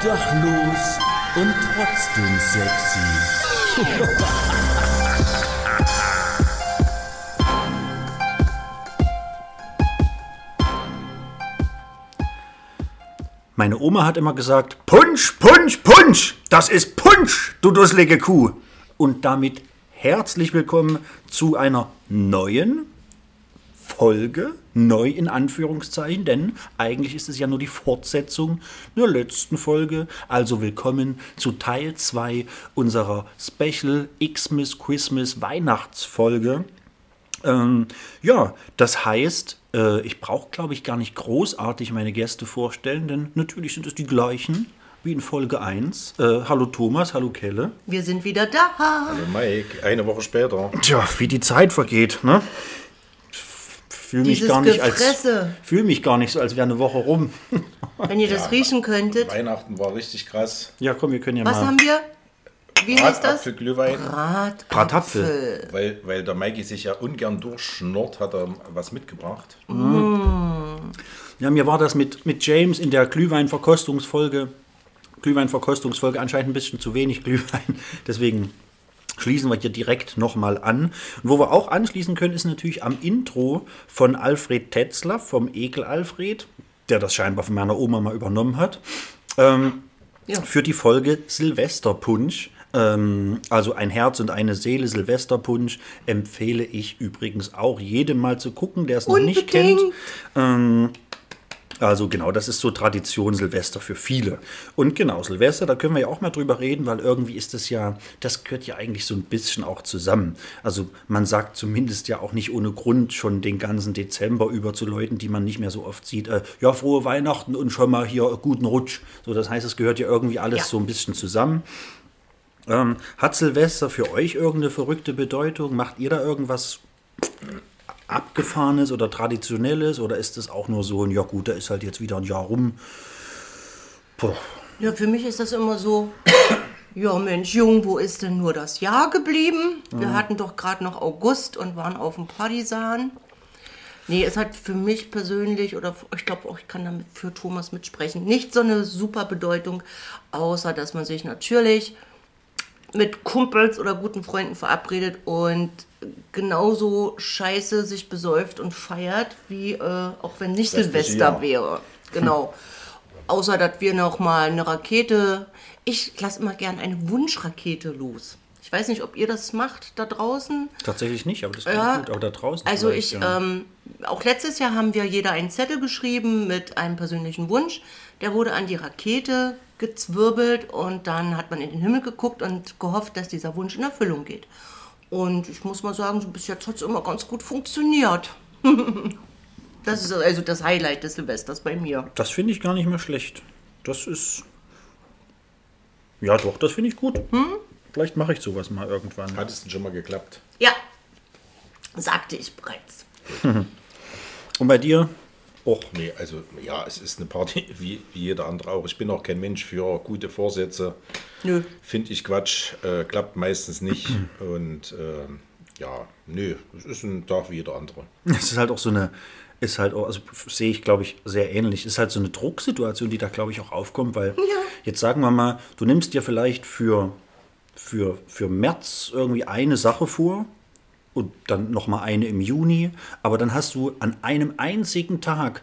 obdachlos und trotzdem sexy. Meine Oma hat immer gesagt, Punsch, Punsch, Punsch, das ist Punsch, du dusselige Kuh. Und damit herzlich willkommen zu einer neuen Folge, neu in Anführungszeichen, denn eigentlich ist es ja nur die Fortsetzung der letzten Folge. Also willkommen zu Teil 2 unserer Special Xmas Christmas Weihnachtsfolge. Ähm, ja, das heißt, äh, ich brauche, glaube ich, gar nicht großartig meine Gäste vorstellen, denn natürlich sind es die gleichen wie in Folge 1. Äh, hallo Thomas, hallo Kelle. Wir sind wieder da. Hallo Mike, eine Woche später. Tja, wie die Zeit vergeht, ne? Fühle mich, gar nicht als, fühl mich gar nicht so, als wäre eine Woche rum. Wenn ihr das riechen könntet. Weihnachten war richtig krass. Ja, komm, wir können ja Was mal. haben wir? Wie heißt das? Apfelglühwein. Bratapfel. Bratapfel. Weil, weil der Mikey sich ja ungern durchschnurrt, hat er was mitgebracht. Ja, mir war das mit, mit James in der Glühweinverkostungsfolge, Glühweinverkostungsfolge anscheinend ein bisschen zu wenig Glühwein. Deswegen schließen wir hier direkt nochmal an. Und wo wir auch anschließen können, ist natürlich am Intro von Alfred Tetzler, vom Ekel Alfred, der das scheinbar von meiner Oma mal übernommen hat. Ähm, Ja. für die Folge Silvesterpunsch. Ähm, also ein Herz und eine Seele Silvesterpunsch empfehle ich übrigens auch jedem mal zu gucken, der es noch nicht kennt. Unbedingt. Ähm, also genau, das ist so Tradition Silvester für viele. Und genau, Silvester, da können wir ja auch mal drüber reden, weil irgendwie ist das ja, das gehört ja eigentlich so ein bisschen auch zusammen. Also man sagt zumindest ja auch nicht ohne Grund schon den ganzen Dezember über zu Leuten, die man nicht mehr so oft sieht, äh, ja, frohe Weihnachten und schon mal hier guten Rutsch. So, das heißt, es gehört ja irgendwie alles Ja. so ein bisschen zusammen. Ähm, hat Silvester für euch irgendeine verrückte Bedeutung? Macht ihr da irgendwas Abgefahrenes oder Traditionelles? Oder ist es auch nur so ein, ja gut, da ist halt jetzt wieder ein Jahr rum? Puh. Ja, für mich ist das immer so. Ja, Mensch, Jung, wo ist denn nur das Jahr geblieben? Wir hatten doch gerade noch August und waren auf dem Partisan. Nee, es hat für mich persönlich, oder ich glaube auch, ich kann damit für Thomas mitsprechen, nicht so eine super Bedeutung, außer dass man sich natürlich mit Kumpels oder guten Freunden verabredet und genauso scheiße sich besäuft und feiert, wie äh, auch wenn nicht Restliche Silvester wäre. Genau. Außer, dass wir noch mal eine Rakete. Ich lasse immer gern eine Wunschrakete los. Ich weiß nicht, ob ihr das macht da draußen. Tatsächlich nicht, aber das klingt Ja, gut. Auch da draußen. Also ich, ja. ähm, auch letztes Jahr haben wir jeder einen Zettel geschrieben mit einem persönlichen Wunsch. Der wurde an die Rakete gezwirbelt und dann hat man in den Himmel geguckt und gehofft, dass dieser Wunsch in Erfüllung geht. Und ich muss mal sagen, so bis jetzt hat es immer ganz gut funktioniert. das ist also das Highlight des Silvesters bei mir. Das finde ich gar nicht mehr schlecht. Das ist. Ja, doch, das finde ich gut. Hm? Vielleicht mache ich sowas mal irgendwann. Hat es denn schon mal geklappt? Ja, sagte ich bereits. Und bei dir? Och, Nee, also ja, es ist eine Party wie, wie jeder andere auch. Ich bin auch kein Mensch für gute Vorsätze. Nö. Finde ich Quatsch, äh, klappt meistens nicht. Und ähm, ja, nö, es ist ein Tag wie jeder andere. Es ist halt auch so eine, ist halt auch, also sehe ich, glaube ich, sehr ähnlich. Ist halt so eine Drucksituation, die da, glaube ich, auch aufkommt, weil jetzt sagen wir mal, du nimmst dir vielleicht für, für, für März irgendwie eine Sache vor und dann nochmal eine im Juni, aber dann hast du an einem einzigen Tag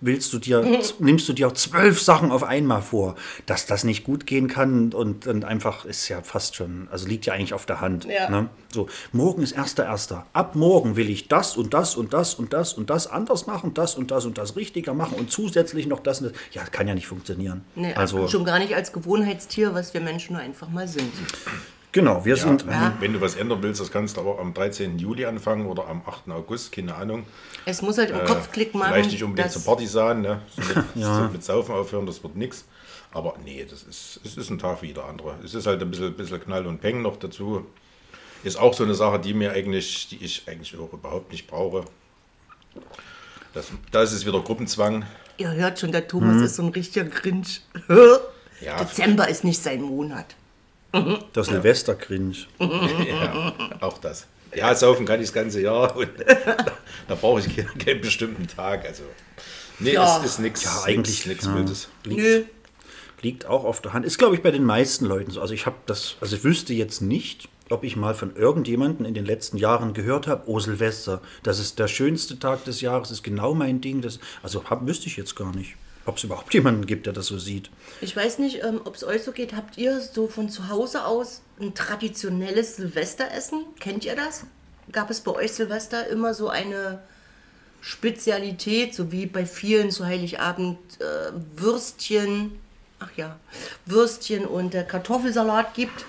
willst du dir, nimmst du dir auch zwölf Sachen auf einmal vor, dass das nicht gut gehen kann und, und einfach ist ja fast schon, also liegt ja eigentlich auf der Hand. Ja. Ne? So, morgen ist erster erster. Ab morgen will ich das und das und das und das und das anders machen, das und das und das richtiger machen und zusätzlich noch das und das. Ja, kann ja nicht funktionieren. Nee, also, schon gar nicht als Gewohnheitstier, was wir Menschen nur einfach mal sind. Genau, wir Ja, sind. wenn, wenn du was ändern willst, das kannst du aber am 13. Juli anfangen oder am 8. August, keine Ahnung. Es muss halt im Äh, Kopfklick machen. Vielleicht nicht unbedingt zum Partisan, ne? So mit, Ja. so mit Saufen aufhören, das wird nichts. Aber nee, das ist, es ist ein Tag wie jeder andere. Es ist halt ein bisschen, bisschen Knall und Peng noch dazu. Ist auch so eine Sache, die mir eigentlich, die ich eigentlich auch überhaupt nicht brauche. Das, da ist es wieder Gruppenzwang. Ihr hört schon, der Thomas ist so ein richtiger Grinch. Ja. Dezember ist nicht sein Monat. Der Silvester-Cringe. Ja, auch das. Ja, saufen kann ich das ganze Jahr und da brauche ich keinen, keinen bestimmten Tag. Also, nee, Ja. es ist nichts Ja, eigentlich, nichts ja. Wildes. Nö. liegt auch auf der Hand. Ist, glaube ich, bei den meisten Leuten so. Also ich habe das, also ich wüsste jetzt nicht, ob ich mal von irgendjemandem in den letzten Jahren gehört habe, oh Silvester, das ist der schönste Tag des Jahres, ist genau mein Ding. Das, also hab, wüsste ich jetzt gar nicht, ob es überhaupt jemanden gibt, der das so sieht. Ich weiß nicht, ähm, ob es euch so geht. Habt ihr so von zu Hause aus ein traditionelles Silvesteressen? Kennt ihr das? Gab es bei euch Silvester immer so eine Spezialität, so wie bei vielen zu Heiligabend äh, Würstchen, ach ja, Würstchen und äh, Kartoffelsalat gibt?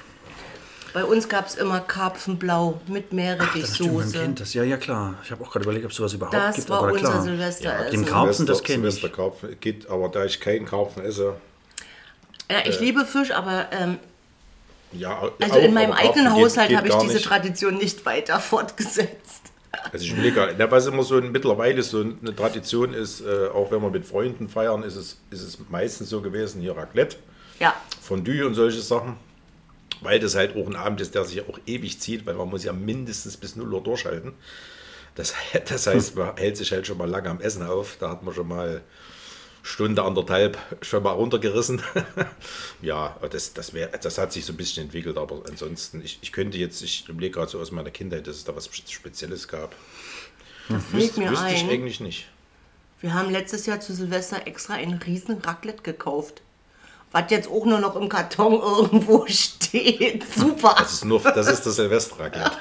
Bei uns gab es immer Karpfenblau mit Das Meerrettichsoße. kennt das. Ja, ja, klar. Ich habe auch gerade überlegt, ob es sowas überhaupt Das gibt. war aber unser klar. Silvesteressen. Den Karpfen, das Silvester- kenn ich. Silvesterkarpfen geht, aber da ich keinen Karpfen esse, Ja, ich liebe Fisch, aber ähm, ja. also auch, in meinem eigenen Karpfen geht- Haushalt habe ich diese nicht. Tradition nicht weiter fortgesetzt. Also ich überlege, gerade, na, was immer so ein, mittlerweile so eine Tradition ist, äh, auch wenn wir mit Freunden feiern, ist es, ist es meistens so gewesen, hier Raclette, Ja, Fondue und solche Sachen. Weil das halt auch ein Abend ist, der sich auch ewig zieht, weil man muss ja mindestens bis 0 Uhr durchhalten. Das, das heißt, man hält sich halt schon mal lange am Essen auf. Da hat man schon mal Stunde, anderthalb schon mal runtergerissen. ja, das, das, wär, das hat sich so ein bisschen entwickelt, aber ansonsten, ich, ich könnte jetzt, ich überlege gerade so aus meiner Kindheit, dass es da was Spezielles gab. da fällt mir Wüsste ich ein. eigentlich nicht. Wir haben letztes Jahr zu Silvester extra ein riesen Raclette gekauft. Was jetzt auch nur noch im Karton irgendwo steht. Super. Das ist nur, das ist das Silvesterraclette.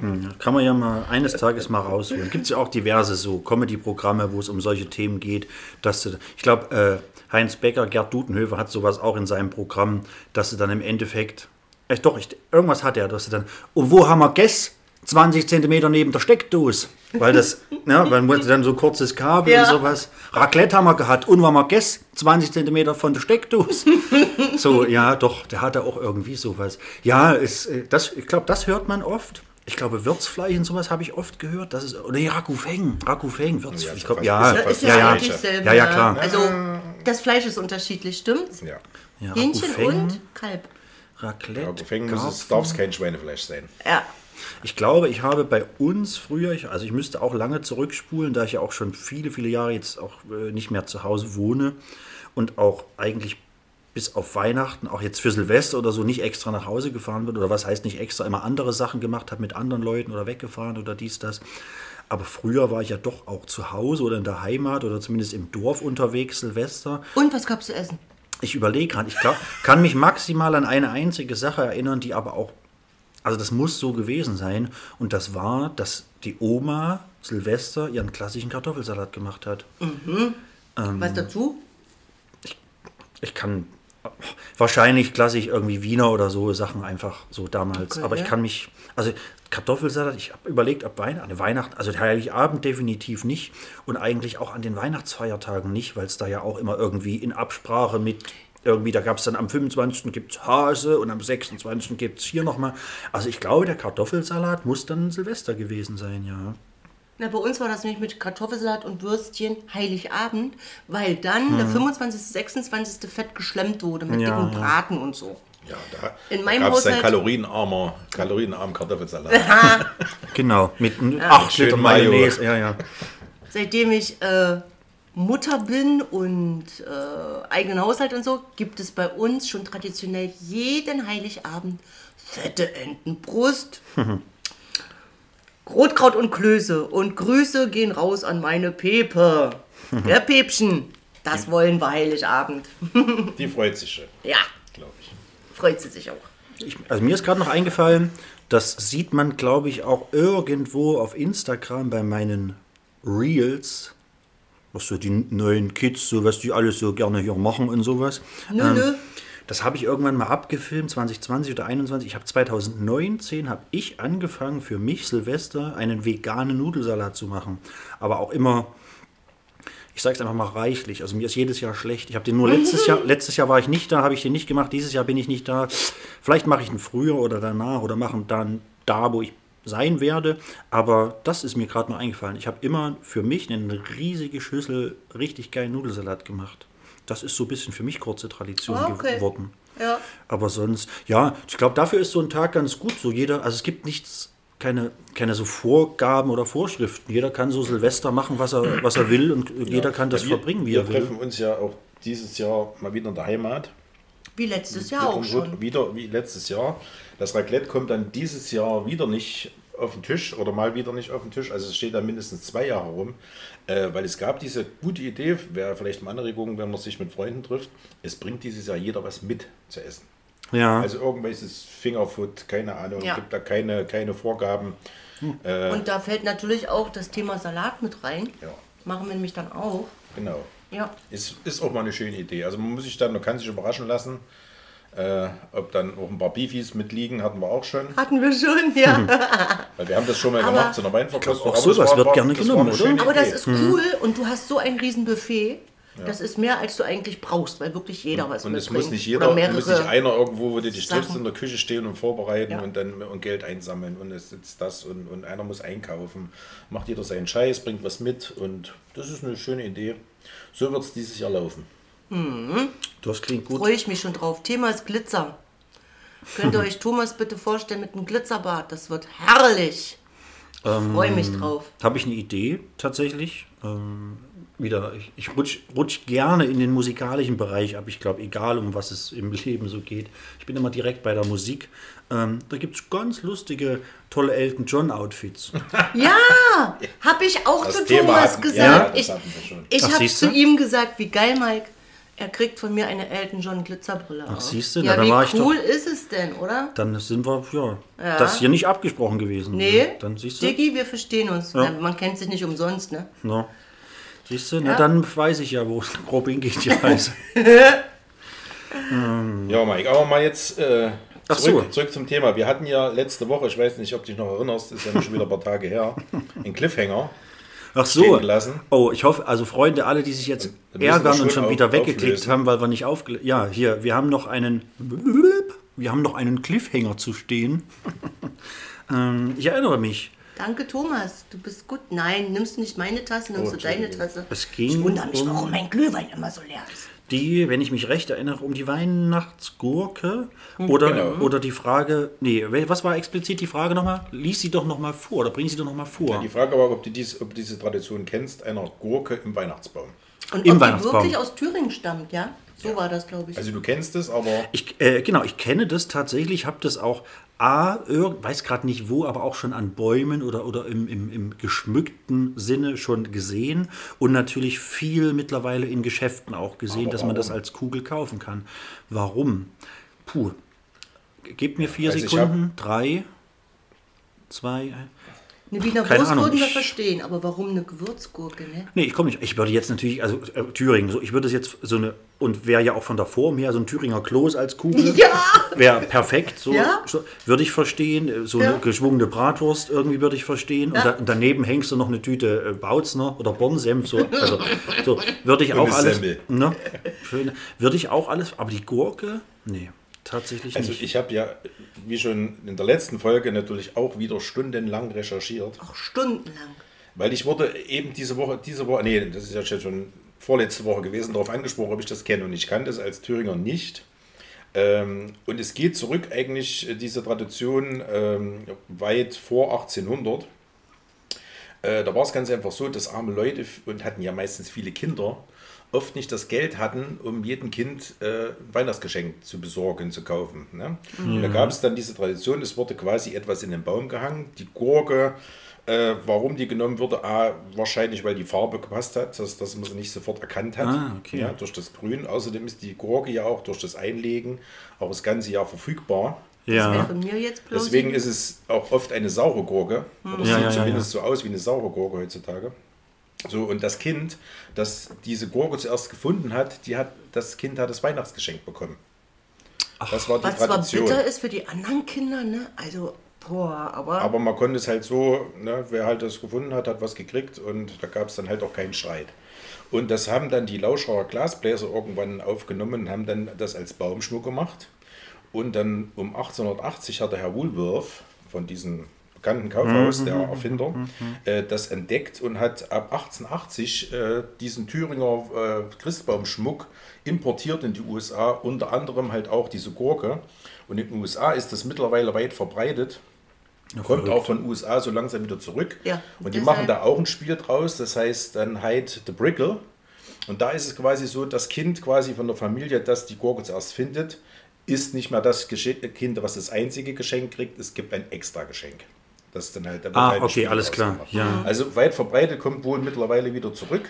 Kann man ja mal eines Tages mal rausholen. Gibt es ja auch diverse so Comedy-Programme, wo es um solche Themen geht. Dass du, ich glaube, äh, Heinz Becker, Gerd Dutenhöfer hat sowas auch in seinem Programm, dass du dann im Endeffekt, äh, doch, ich, irgendwas hat er, dass du dann, und wo haben wir Guess? 20 Zentimeter neben der Steckdose. Weil das, ja, man wollte dann so kurzes Kabel Ja. und sowas. Raclette haben wir gehabt und war mal Guess? 20 Zentimeter von der Steckdose. So, ja, doch, der hatte auch irgendwie sowas. Ja, es, äh, das, ich glaube, das hört man oft. Ich glaube, Würzfleisch und sowas habe ich oft gehört. Das ist, oder nee, Rakufeng, Rakufeng, Würz, Ja, ich ist glaub, ja, ist ja ist ja, ja, selber. ja, ja, klar. Also das Fleisch ist unterschiedlich, stimmt's? Ja. Ja, Hähnchen Rakufeng, und Kalb. Raclette, Karpfen. darf es kein Schweinefleisch sein. Ja. Ich glaube, ich habe bei uns früher, ich, also ich müsste auch lange zurückspulen, da ich ja auch schon viele, viele Jahre jetzt auch äh, nicht mehr zu Hause wohne und auch eigentlich bis auf Weihnachten, auch jetzt für Silvester oder so, nicht extra nach Hause gefahren bin oder was heißt nicht extra, immer andere Sachen gemacht habe mit anderen Leuten oder weggefahren oder dies, das. Aber früher war ich ja doch auch zu Hause oder in der Heimat oder zumindest im Dorf unterwegs, Silvester. Und was gab's zu essen? Ich überlege gerade, ich glaub, kann mich maximal an eine einzige Sache erinnern, die aber auch, also das muss so gewesen sein. Und das war, dass die Oma Silvester ihren klassischen Kartoffelsalat gemacht hat. Ähm. was dazu? Ich kann wahrscheinlich klassisch irgendwie Wiener oder so Sachen einfach so damals. Okay, aber ich ja. kann mich, also Kartoffelsalat, ich habe überlegt, ab Weihnachten, Weihnachten, also der Heiligabend definitiv nicht und eigentlich auch an den Weihnachtsfeiertagen nicht, weil es da ja auch immer irgendwie in Absprache mit irgendwie, da gab es dann am 25. gibt es Hase und am 26. gibt es hier nochmal. Also ich glaube, der Kartoffelsalat muss dann Silvester gewesen sein, ja. Na, bei uns war das nämlich mit Kartoffelsalat und Würstchen Heiligabend, weil dann der 25., 26. Fett geschlemmt wurde mit Hm. Ja, dicken ja. Braten und so. Ja, da, In da meinem gab es dann Haushalt- kalorienarmer, kalorienarmen Kartoffelsalat. Genau, mit 8 Schön Liter Mayo. Mayonnaise, ja, ja. Seitdem ich äh, Mutter bin und äh, eigenen Haushalt und so, gibt es bei uns schon traditionell jeden Heiligabend fette Entenbrust, Rotkraut und Klöße. Und Grüße gehen raus an meine Pepe. Der Pepchen. Das wollen wir Heiligabend. Die freut sich schon, Ja, glaube ich. freut sie sich auch. Ich, also mir ist gerade noch eingefallen, das sieht man, glaube ich, auch irgendwo auf Instagram bei meinen Reels, was so die neuen Kids, so was die alles so gerne hier machen und sowas. Nö, Ähm, nö. Das habe ich irgendwann mal abgefilmt, 2020 oder 2021. Ich habe 2019 habe ich angefangen für mich Silvester einen veganen Nudelsalat zu machen, aber auch immer ich sage es einfach mal reichlich. Also mir ist jedes Jahr schlecht. Ich habe den nur letztes Jahr, letztes Jahr war ich nicht da, habe ich den nicht gemacht. Dieses Jahr bin ich nicht da. Vielleicht mache ich ihn früher oder danach oder mache ihn dann da, wo ich sein werde. Aber das ist mir gerade noch eingefallen. Ich habe immer für mich eine riesige Schüssel richtig geilen Nudelsalat gemacht. Das ist so ein bisschen für mich kurze Tradition Ah, okay. geworden. Ja. Aber sonst, ja, ich glaube, dafür ist so ein Tag ganz gut. So jeder, also es gibt nichts, keine, keine so Vorgaben oder Vorschriften. Jeder kann so Silvester machen, was er, was er will und jeder kann das Ja, wir, verbringen, wie wir er will. treffen uns ja auch dieses Jahr mal wieder in der Heimat. Wie letztes Jahr auch schon. Wieder wie letztes Jahr. Das Raclette kommt dann dieses Jahr wieder nicht auf den Tisch oder mal wieder nicht auf den Tisch. Also es steht da mindestens zwei Jahre rum. Äh, weil es gab diese gute Idee, wäre vielleicht mal Anregung, wenn man sich mit Freunden trifft, es bringt dieses Jahr jeder was mit zu essen. Ja. Also irgendwelches Fingerfood, keine Ahnung, Ja. gibt da keine, keine Vorgaben. Und da fällt natürlich auch das Thema Salat mit rein. Ja. Machen wir nämlich dann auch. Genau. Ja. Ist, ist auch mal eine schöne Idee. Also man muss sich dann, man kann sich überraschen lassen, äh, ob dann auch ein paar Beefies mitliegen, hatten wir auch schon. Hatten wir schon, ja. Weil wir haben das schon mal Aber- gemacht zu einer Weinverkostung. Auch Aber sowas das wird gerne das genommen, oder? Aber das ist cool und du hast so ein riesen Buffet. Das ist mehr, als du eigentlich brauchst, weil wirklich jeder was Und es muss nicht jeder, muss nicht einer irgendwo, wo du dich triffst, in der Küche stehen und vorbereiten Ja. und dann und Geld einsammeln und es sitzt das und, und einer muss einkaufen. Macht jeder seinen Scheiß, bringt was mit und das ist eine schöne Idee. So wird es dieses Jahr laufen. Das klingt gut. Freue ich mich schon drauf. Thema ist Glitzer. Könnt ihr euch Thomas bitte vorstellen mit einem Glitzerbad? Das wird herrlich. Ich freue mich drauf. Habe ich eine Idee tatsächlich. Ähm, wieder, ich, ich rutsch, rutsch gerne in den musikalischen Bereich ab. Ich glaube, egal um was es im Leben so geht. Ich bin immer direkt bei der Musik. Ähm, da gibt es ganz lustige, tolle Elton John Outfits. Ja, habe ich auch Das zu Thema Thomas hatten- gesagt. ja, ich ich habe zu ihm gesagt, wie geil, Mike. Er kriegt von mir eine Elton John Glitzerbrille. Ach, siehste, ja, na, dann wie war ich cool ist es denn, oder? Dann sind wir, ja, Ja. das hier nicht abgesprochen gewesen. Nee, Dann siehst du. Diggi, wir verstehen uns. Ja. Na, man kennt sich nicht umsonst, ne? No. Siehst du, na Ja. dann weiß ich ja, wo es grob hingeht, die Reise. Ja, Mike, aber mal jetzt äh, Ach zurück, so. zurück zum Thema. Wir hatten ja letzte Woche, ich weiß nicht, ob du dich noch erinnerst, ist ja schon wieder ein paar Tage her, einen Cliffhanger. Ach so. stehen gelassen. Oh, ich hoffe, also Freunde, alle, die sich jetzt ärgern und schon auf- wieder weggeklickt auflösen. haben, weil wir nicht aufgelöst Ja, hier, wir haben noch einen. Wir haben noch einen Cliffhanger zu stehen. ähm, ich erinnere mich. Danke, Thomas. Du bist gut. Nein, nimmst du nicht meine Tasse, nimmst Oh, du deine. Tasse. Es ging ich wundere mich, um- warum mein Glühwein immer so leer ist. Die, wenn ich mich recht erinnere, um die Weihnachtsgurke oder, Genau. oder die Frage. Nee, was war explizit die Frage nochmal? Lies sie doch nochmal vor oder bring sie doch nochmal vor. Die Frage war, ob du, dies, ob du diese Tradition kennst, einer Gurke im Weihnachtsbaum. Und Im ob die Weihnachtsbaum. wirklich aus Thüringen stammt, ja? So war das, glaube ich. Also du kennst es, aber Ich, äh, genau, ich kenne das tatsächlich, habe das auch, A, weiß gerade nicht wo, aber auch schon an Bäumen oder, oder im, im, im geschmückten Sinne schon gesehen und natürlich viel mittlerweile in Geschäften auch gesehen, Aber dass man das als Kugel kaufen kann. Warum? Puh. Gebt mir vier Also Sekunden. Drei, zwei, eine Wiener keine Wurst Ahnung. würden wir Ich- verstehen, aber warum eine Gewürzgurke, ne? Nee, ich komme nicht. Ich würde jetzt natürlich, also äh, Thüringen, so, ich würde es jetzt so eine, und wäre ja auch von der Form her so ein Thüringer Kloß als Kugel. Ja! Wäre perfekt, so, Ja. so würde ich verstehen. Äh, So Ja. eine geschwungene Bratwurst irgendwie würde ich verstehen. Ja. Und, da, und daneben hängst du noch eine Tüte äh, Bautzner oder Bornsenf. So, also, so würde ich Und auch eine alles. Semmel. Ne, schön, würde ich auch alles, aber die Gurke, nee, tatsächlich also nicht. ich habe ja, wie schon in der letzten Folge, natürlich auch wieder stundenlang recherchiert. Auch stundenlang. Weil ich wurde eben diese Woche, diese Woche, nee, das ist ja schon vorletzte Woche gewesen, darauf angesprochen, ob ich das kenne. Und ich kannte es als Thüringer nicht. Ähm, und es geht zurück eigentlich, äh, diese Tradition, ähm, weit vor 1800. Äh, da war es ganz einfach so, dass arme Leute und hatten ja meistens viele Kinder, oft nicht das Geld hatten, um jedem Kind äh, ein Weihnachtsgeschenk zu besorgen, zu kaufen. Ne? Und da gab es dann diese Tradition, es wurde quasi etwas in den Baum gehangen, die Gurke, äh, warum die genommen wurde, A, wahrscheinlich, weil die Farbe gepasst hat, dass, dass man sie nicht sofort erkannt hat, Ah, okay. ja, durch das Grün. Außerdem ist die Gurke ja auch durch das Einlegen auch das ganze Jahr verfügbar. Das ja. wäre mir jetzt bloß. Deswegen ist es auch oft eine saure Gurke. Oder Ja, sieht ja, ja, zumindest so aus wie eine saure Gurke heutzutage. So, und das Kind, das diese Gurke zuerst gefunden hat, die hat, das Kind hat das Weihnachtsgeschenk bekommen. Das war die Was zwar Tradition. bitter ist für die anderen Kinder, ne? Also, boah, aber. Aber man konnte es halt so, ne, wer halt das gefunden hat, hat was gekriegt und da gab es dann halt auch keinen Streit. Und das haben dann die Lauscherer Glasbläser irgendwann aufgenommen und haben dann das als Baumschmuck gemacht. Und dann um 1880 hat der Herr Woolworth von diesem bekannten Kaufhaus, der Erfinder, äh, das entdeckt und hat ab 1880 äh, diesen Thüringer äh, Christbaumschmuck importiert in die USA, unter anderem halt auch diese Gurke. Und in den USA ist das mittlerweile weit verbreitet. Kommt auch von den USA so langsam wieder zurück. Ja, und die machen da auch ein Spiel draus, das heißt dann Hide the Brickle. Und da ist es quasi so, das Kind quasi von der Familie, das die Gurke zuerst findet, ist nicht mehr das Kind, was das einzige Geschenk kriegt. Es gibt ein extra Geschenk. Das ist dann halt, wird Ah, okay, Spiel alles klar, ja. Also weit verbreitet kommt wohl mittlerweile wieder zurück.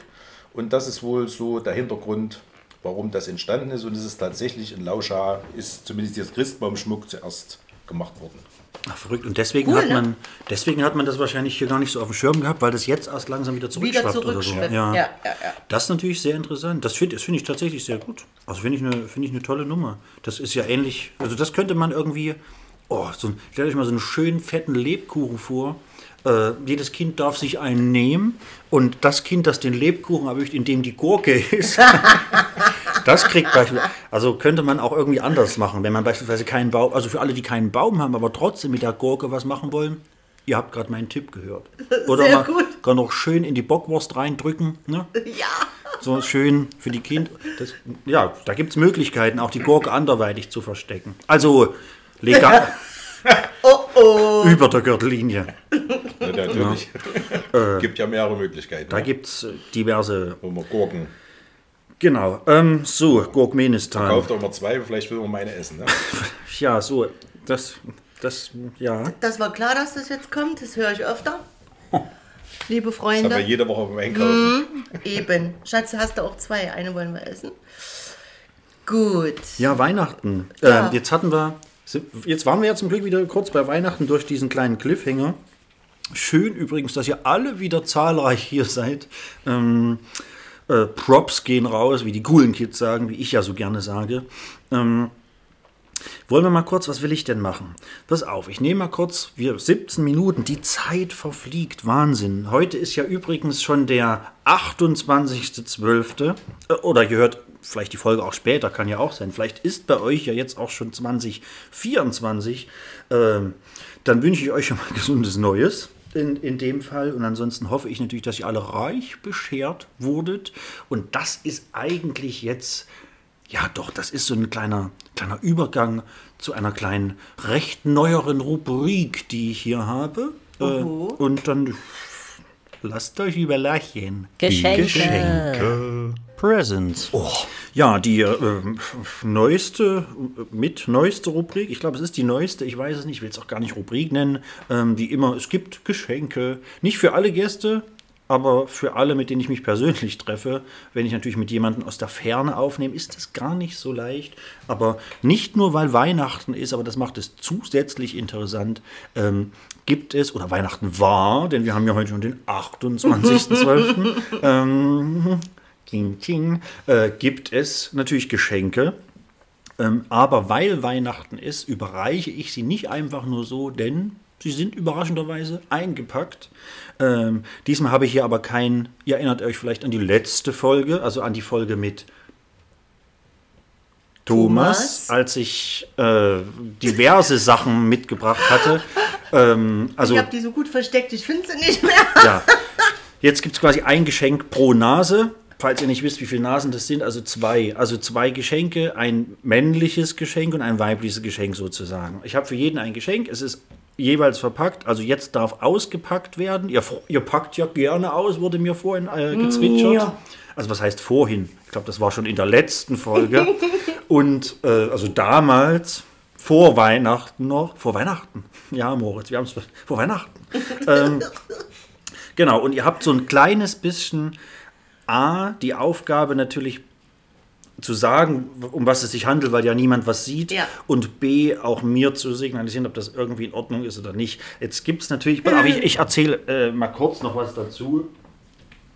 Und das ist wohl so der Hintergrund, warum das entstanden ist. Und es ist tatsächlich in Lauscha, ist zumindest jetzt Christbaumschmuck zuerst gemacht worden. Ach, verrückt. Und deswegen, Cool, hat ne? man, deswegen hat man das wahrscheinlich hier gar nicht so auf dem Schirm gehabt, weil das jetzt erst langsam wieder Wieder zurückschwappt oder so. zurückschwimmt. Ja, ja, ja. Das ist natürlich sehr interessant. Das finde das find ich tatsächlich sehr gut. Also finde ich, eine- finde ich eine tolle Nummer. Das ist ja ähnlich. Also das könnte man irgendwie. Oh, so, stellt euch mal so einen schönen fetten Lebkuchen vor. Äh, jedes Kind darf sich einen nehmen und das Kind, das den Lebkuchen erwischt, in dem die Gurke ist, das kriegt beispielsweise. Also könnte man auch irgendwie anders machen, wenn man beispielsweise keinen Baum, also für alle, die keinen Baum haben, aber trotzdem mit der Gurke was machen wollen. Ihr habt gerade meinen Tipp gehört. Oder Sehr man gut. kann noch schön in die Bockwurst reindrücken. Ne? Ja. So schön für die Kinder. Ja, da gibt es Möglichkeiten, auch die Gurke anderweitig zu verstecken. Also legal Oh oh. über der Gürtellinie. Ja, natürlich. gibt ja mehrere Möglichkeiten. Äh. Da gibt es diverse. wo man Gurken Genau. Ähm, so, Gurkmenistan. kauft, auch mal zwei, vielleicht will man meine essen. Ne? Ja, so. Das, das, ja. Das war klar, dass das jetzt kommt. Das höre ich öfter. Liebe Das haben wir Freunde. jede Woche beim Einkaufen. Eben. Schatz, hast du auch zwei. Eine wollen wir essen. Gut. Ja, Weihnachten. Ja. Äh, jetzt hatten wir. Jetzt waren wir ja zum Glück wieder kurz bei Weihnachten durch diesen kleinen Cliffhanger. Schön übrigens, dass ihr alle wieder zahlreich hier seid. Ähm, äh, Props gehen raus, wie die coolen Kids sagen, wie ich ja so gerne sage. Ähm, wollen wir mal kurz, was will ich denn machen? Pass auf, ich nehme mal kurz, wir 17 Minuten, die Zeit verfliegt, Wahnsinn. Heute ist ja übrigens schon der 28.12. Äh, Oder ihr hört vielleicht die Folge auch später, kann ja auch sein. Vielleicht ist bei euch ja jetzt auch schon 2024. Ähm, dann wünsche ich euch schon mal gesundes Neues in, in dem Fall. Und ansonsten hoffe ich natürlich, dass ihr alle reich beschert wurdet. Und das ist eigentlich jetzt ja, doch, das ist so ein kleiner, kleiner Übergang zu einer kleinen, recht neueren Rubrik, die ich hier habe. Äh, und dann lasst euch überlachen. Geschenke. Geschenke. Presents. Oh. Ja, die äh, neueste, mit neueste Rubrik, ich glaube, es ist die neueste, ich weiß es nicht, ich will es auch gar nicht Rubrik nennen, ähm, die immer, es gibt Geschenke, nicht für alle Gäste, aber für alle, mit denen ich mich persönlich treffe, wenn ich natürlich mit jemandem aus der Ferne aufnehme, ist das gar nicht so leicht. Aber nicht nur, weil Weihnachten ist, aber das macht es zusätzlich interessant, ähm, gibt es, oder Weihnachten war, denn wir haben ja heute schon den 28.12., ähm, King, King, äh, gibt es natürlich Geschenke. Ähm, aber weil Weihnachten ist, überreiche ich sie nicht einfach nur so, denn sie sind überraschenderweise eingepackt. Ähm, diesmal habe ich hier aber kein, ihr erinnert euch vielleicht an die letzte Folge, also an die Folge mit Thomas, Thomas. als ich äh, diverse Sachen mitgebracht hatte. Ähm, also Ich habe die so gut versteckt, ich finde sie nicht mehr. ja. Jetzt gibt es quasi ein Geschenk pro Nase. Falls ihr nicht wisst, wie viele Nasen das sind, also zwei. Also zwei Geschenke, ein männliches Geschenk und ein weibliches Geschenk sozusagen. Ich habe für jeden ein Geschenk. Es ist jeweils verpackt. Also jetzt darf ausgepackt werden. Ihr, ihr packt ja gerne aus, wurde mir vorhin äh, gezwitschert. ja. Also was heißt vorhin? Ich glaube, das war schon in der letzten Folge. und äh, also damals, vor Weihnachten noch. Vor Weihnachten. Ja, Moritz, wir haben es vor Weihnachten. ähm, Genau, und ihr habt so ein kleines bisschen A, die Aufgabe natürlich zu sagen, um was es sich handelt, weil ja niemand was sieht. Ja. Und B, auch mir zu signalisieren, ob das irgendwie in Ordnung ist oder nicht. Jetzt gibt es natürlich, aber ich, ich erzähle äh, mal kurz noch was dazu.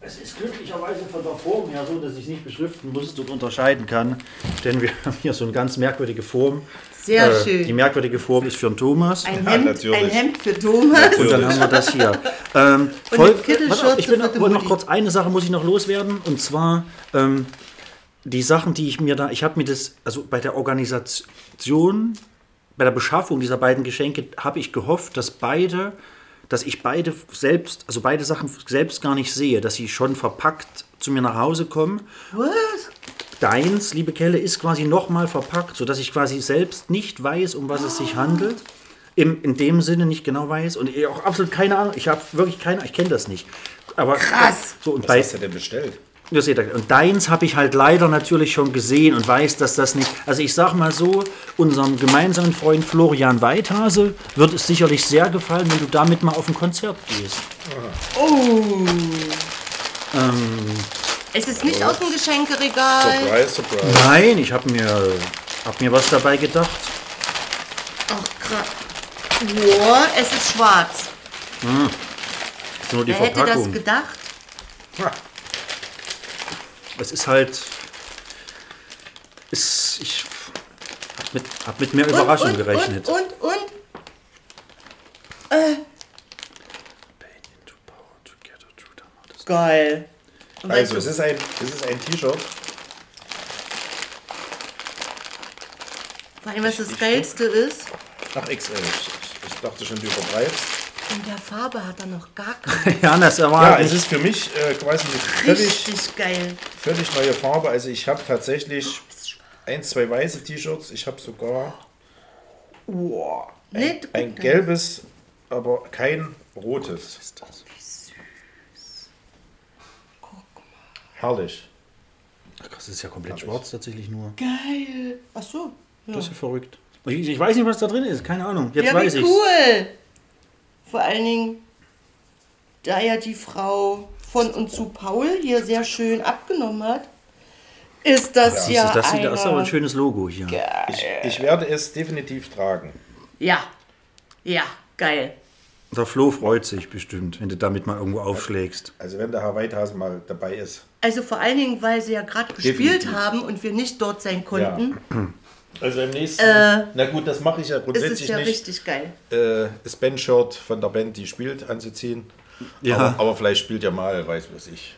Es ist glücklicherweise von der Form her so, dass ich es nicht beschriften muss und unterscheiden kann. Denn wir haben hier so eine ganz merkwürdige Form. Sehr Äh, schön. Die merkwürdige Form ist für den Thomas. Ein Ja, Hemd, natürlich. ein Hemd für Thomas. Und dann haben wir das hier. Ähm, Und voll, warte ich bin noch, noch kurz eine Sache muss ich noch loswerden und zwar ähm, die Sachen, die ich mir da, ich habe mir das, also bei der Organisation, bei der Beschaffung dieser beiden Geschenke habe ich gehofft, dass beide, dass ich beide selbst, also beide Sachen selbst gar nicht sehe, dass sie schon verpackt zu mir nach Hause kommen Was? Deins, liebe Kelle, ist quasi nochmal verpackt, sodass ich quasi selbst nicht weiß, um was es sich handelt. Im, in dem Sinne nicht genau weiß und ich auch absolut keine Ahnung. Ich habe wirklich keine, ich kenne das nicht. Aber Krass. So und Was bei, hast du denn bestellt? Ihr seht, und deins habe ich halt leider natürlich schon gesehen und weiß, dass das nicht. Also ich sag mal so, unserem gemeinsamen Freund Florian Weithase wird es sicherlich sehr gefallen, wenn du damit mal auf ein Konzert gehst. Oh. es ist nicht aus dem Geschenkeregal. Surprise, surprise. Nein, ich habe mir, hab mir was dabei gedacht. Ach, krass. Boah, es ist schwarz. Nur die Wer hätte das Verpackung. gedacht? Es ist halt. Ist, ich hab mit, hab mit mehr Überraschung und, gerechnet. Und, und, und. Geil. Und Also, es ist ein, es ist ein T-Shirt. vor allem, was das Geilste ist, Ach, XL. Ich, ich dachte schon, du übertreibst. In der Farbe hat er noch gar keine. ja, das Ja, war es ist für mich äh, quasi eine völlig, geil. völlig neue Farbe. Also ich habe tatsächlich ein, zwei weiße T-Shirts. Ich habe sogar Nicht ein gelbes, aber kein rotes. Herrlich. Das ist ja komplett schwarz tatsächlich nur. Geil. Ach so. Ja, Das ist ja verrückt. Ich, ich weiß nicht, was da drin ist. Keine Ahnung. Jetzt ja weiß ich. cool. Vor allen Dingen, da ja die Frau von und zu Paul hier sehr schön abgenommen hat, ist das ja, Das, das, sieht- das ist aber ein schönes Logo hier. Ich, ich werde es definitiv tragen. ja, ja, geil. Der Flo freut sich bestimmt, wenn du damit mal irgendwo aufschlägst. Also wenn der Herr Weithase mal dabei ist. Also vor allen Dingen, weil sie ja gerade gespielt haben und wir nicht dort sein konnten, Also im nächsten. Äh, na gut, das mache ich ja ist grundsätzlich es ja nicht. richtig geil. Äh, das Bandshirt von der Band, die spielt, anzuziehen. Ja. Aber, aber vielleicht spielt ja mal, weiß was ich.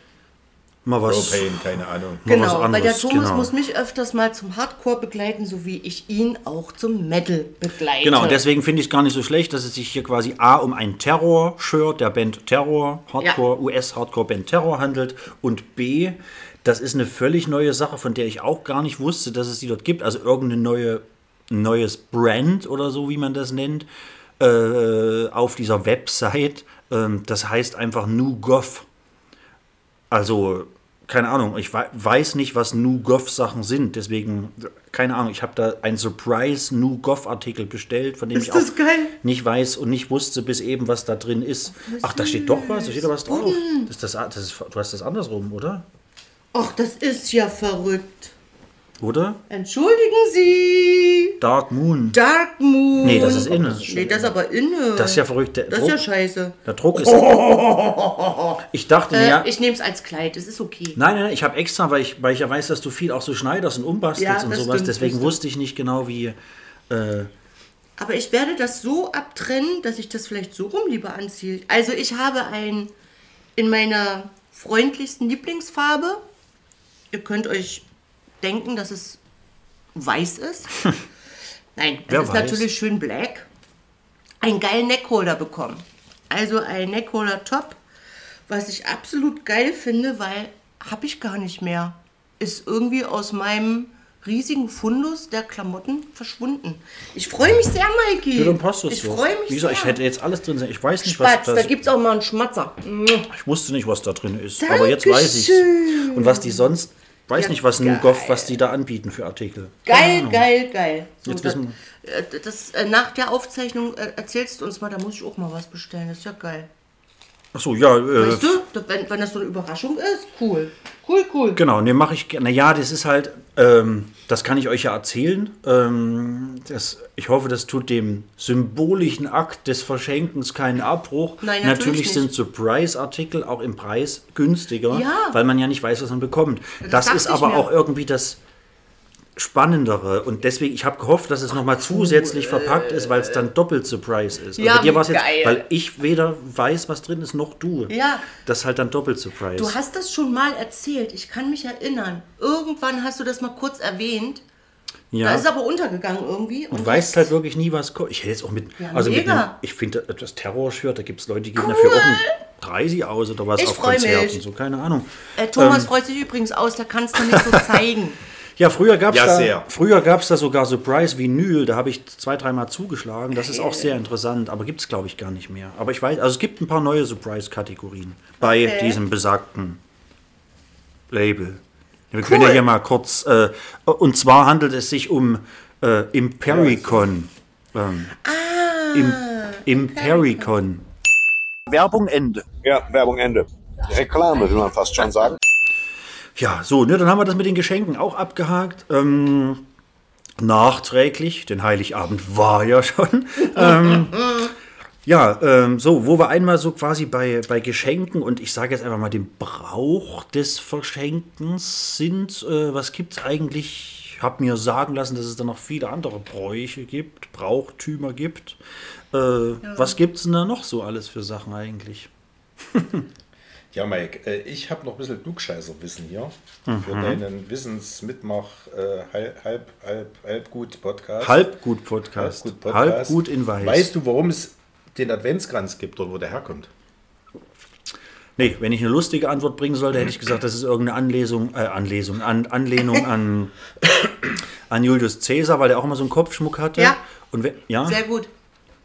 Mal was. Propane, keine Ahnung. Genau, weil der anderes, Thomas genau. muss mich öfters mal zum Hardcore begleiten, so wie ich ihn auch zum Metal begleite. Genau, deswegen finde ich es gar nicht so schlecht, dass es sich hier quasi A um ein Terror-Shirt der Band Terror, Hardcore, US-Hardcore-Band Terror handelt und B, das ist eine völlig neue Sache, von der ich auch gar nicht wusste, dass es die dort gibt. Also irgendeine neue, neues Brand oder so, wie man das nennt, äh, auf dieser Website. Ähm, das heißt einfach New Goth. Also, keine Ahnung, ich wei- weiß nicht, was New Goth-Sachen sind. Deswegen, keine Ahnung, ich habe da einen Surprise New Goth-Artikel bestellt, von dem Ist ich das auch geil? nicht weiß und nicht wusste bis eben, was da drin ist. Ach, da steht doch was, da steht doch was drauf. Das ist das, das ist, du hast das andersrum, oder? Ach, das ist ja verrückt. Oder? Entschuldigen Sie. Dark Moon. Dark Moon. Nee, das ist inne. Nee, das ist aber inne. Das ist ja verrückt. Der Das ist ja Druck, scheiße. der Druck ist. Ich dachte, Äh, ja. Ich nehme es als Kleid, das ist okay. Nein, nein, nein, ich habe extra, weil ich, weil ich ja weiß, dass du viel auch so schneidest und umbastelst Ja, und das sowas. stimmt, Deswegen das wusste ich nicht genau, wie. Äh, Aber ich werde das so abtrennen, dass ich das vielleicht so rum lieber anziehe. Also ich habe ein in meiner freundlichsten Lieblingsfarbe. Ihr könnt euch denken, dass es weiß ist. Nein, es Wer ist weiß? natürlich schön black. Einen geilen Neckholder bekommen. Also ein Neckholder Top, was ich absolut geil finde, weil habe ich gar nicht mehr. Ist irgendwie aus meinem riesigen Fundus der Klamotten verschwunden. Ich freue mich sehr, Mikey. ja, dann passt das ich so. freue mich Wie gesagt, sehr. ich hätte jetzt alles drin sein. Ich weiß nicht, Spatz, was da das, gibt es auch mal einen Schmatzer. Ich wusste nicht, was da drin ist. Aber jetzt weiß ich Und was die sonst. Weiß Ja, nicht, was. Nugoff, was die da anbieten für Artikel. Geil, geil, geil. So, Jetzt das, wissen äh, das, äh, nach der Aufzeichnung äh, erzählst du uns mal, da muss ich auch mal was bestellen. Das ist ja geil. Achso, ja. Äh, Weißt du, wenn, wenn das so eine Überraschung ist, cool. Cool, cool. Genau, ne, mache ich. Na ja, das ist halt, ähm, das kann ich euch ja erzählen. Ähm, das, ich hoffe, das tut dem symbolischen Akt des Verschenkens keinen Abbruch. Nein, natürlich sind nicht. Surprise-Artikel auch im Preis günstiger, Ja. weil man ja nicht weiß, was man bekommt. das Das, ist aber auch irgendwie das Spannendere und deswegen, ich habe gehofft, dass es nochmal zusätzlich verpackt ist, weil es dann doppelt Surprise ist. Ja, bei dir wie war es jetzt, geil. weil ich weder weiß, was drin ist, noch du. Ja. Das ist halt dann doppelt Surprise. Du hast das schon mal erzählt. Ich kann mich erinnern. Irgendwann hast du das mal kurz erwähnt. ja. Da ist es aber untergegangen irgendwie. Du Und weißt jetzt- halt wirklich nie, was kommt. Ich hätte jetzt auch mit. Ja, also mit mega. einem, ich finde das Terror-Shirt, da gibt es Leute, die geben dafür auch ein 30 aus oder was Ich auf Konzerten. mich. So, keine Ahnung. Äh, Thomas Ähm. freut sich übrigens aus, der kann es noch nicht so zeigen. Ja, früher gab es Ja, da, sehr. früher gab's da sogar Surprise Vinyl, da habe ich zwei, dreimal zugeschlagen. Das ist auch sehr interessant, aber gibt es, glaube ich, gar nicht mehr. Aber ich weiß, also es gibt ein paar neue Surprise-Kategorien bei Okay. diesem besagten Label. Wir können ja hier mal kurz. Äh, und zwar handelt es sich um äh, Impericon. Ähm, Im, Impericon. Werbung Ende. Ja, Werbung Ende. Reklame, will man fast schon sagen. Ja, so, ne, dann haben wir das mit den Geschenken auch abgehakt. Ähm, nachträglich, denn Heiligabend war ja schon. ähm, ja, ähm, so, wo wir einmal so quasi bei, bei Geschenken und ich sage jetzt einfach mal den Brauch des Verschenkens sind, äh, was gibt es eigentlich? Ich habe mir sagen lassen, dass es da noch viele andere Bräuche gibt, Brauchtümer gibt. Äh, Was gibt es denn da noch so alles für Sachen eigentlich? Ja, Mike, äh, ich habe noch ein bisschen Klugscheißerwissen hier Mhm. für deinen Wissensmitmach äh, halb, halb, halb, halb gut Podcast. Halbgut Podcast. Halbgut Podcast. Halbgut in Weiß. Weißt du, warum es den Adventskranz gibt und wo der herkommt? Nee, wenn ich eine lustige Antwort bringen sollte, hätte ich gesagt, das ist irgendeine Anlesung, äh, Anlesung, an, Anlehnung an, an Julius Caesar, weil der auch immer so einen Kopfschmuck hatte. Ja. Und ja. Sehr gut.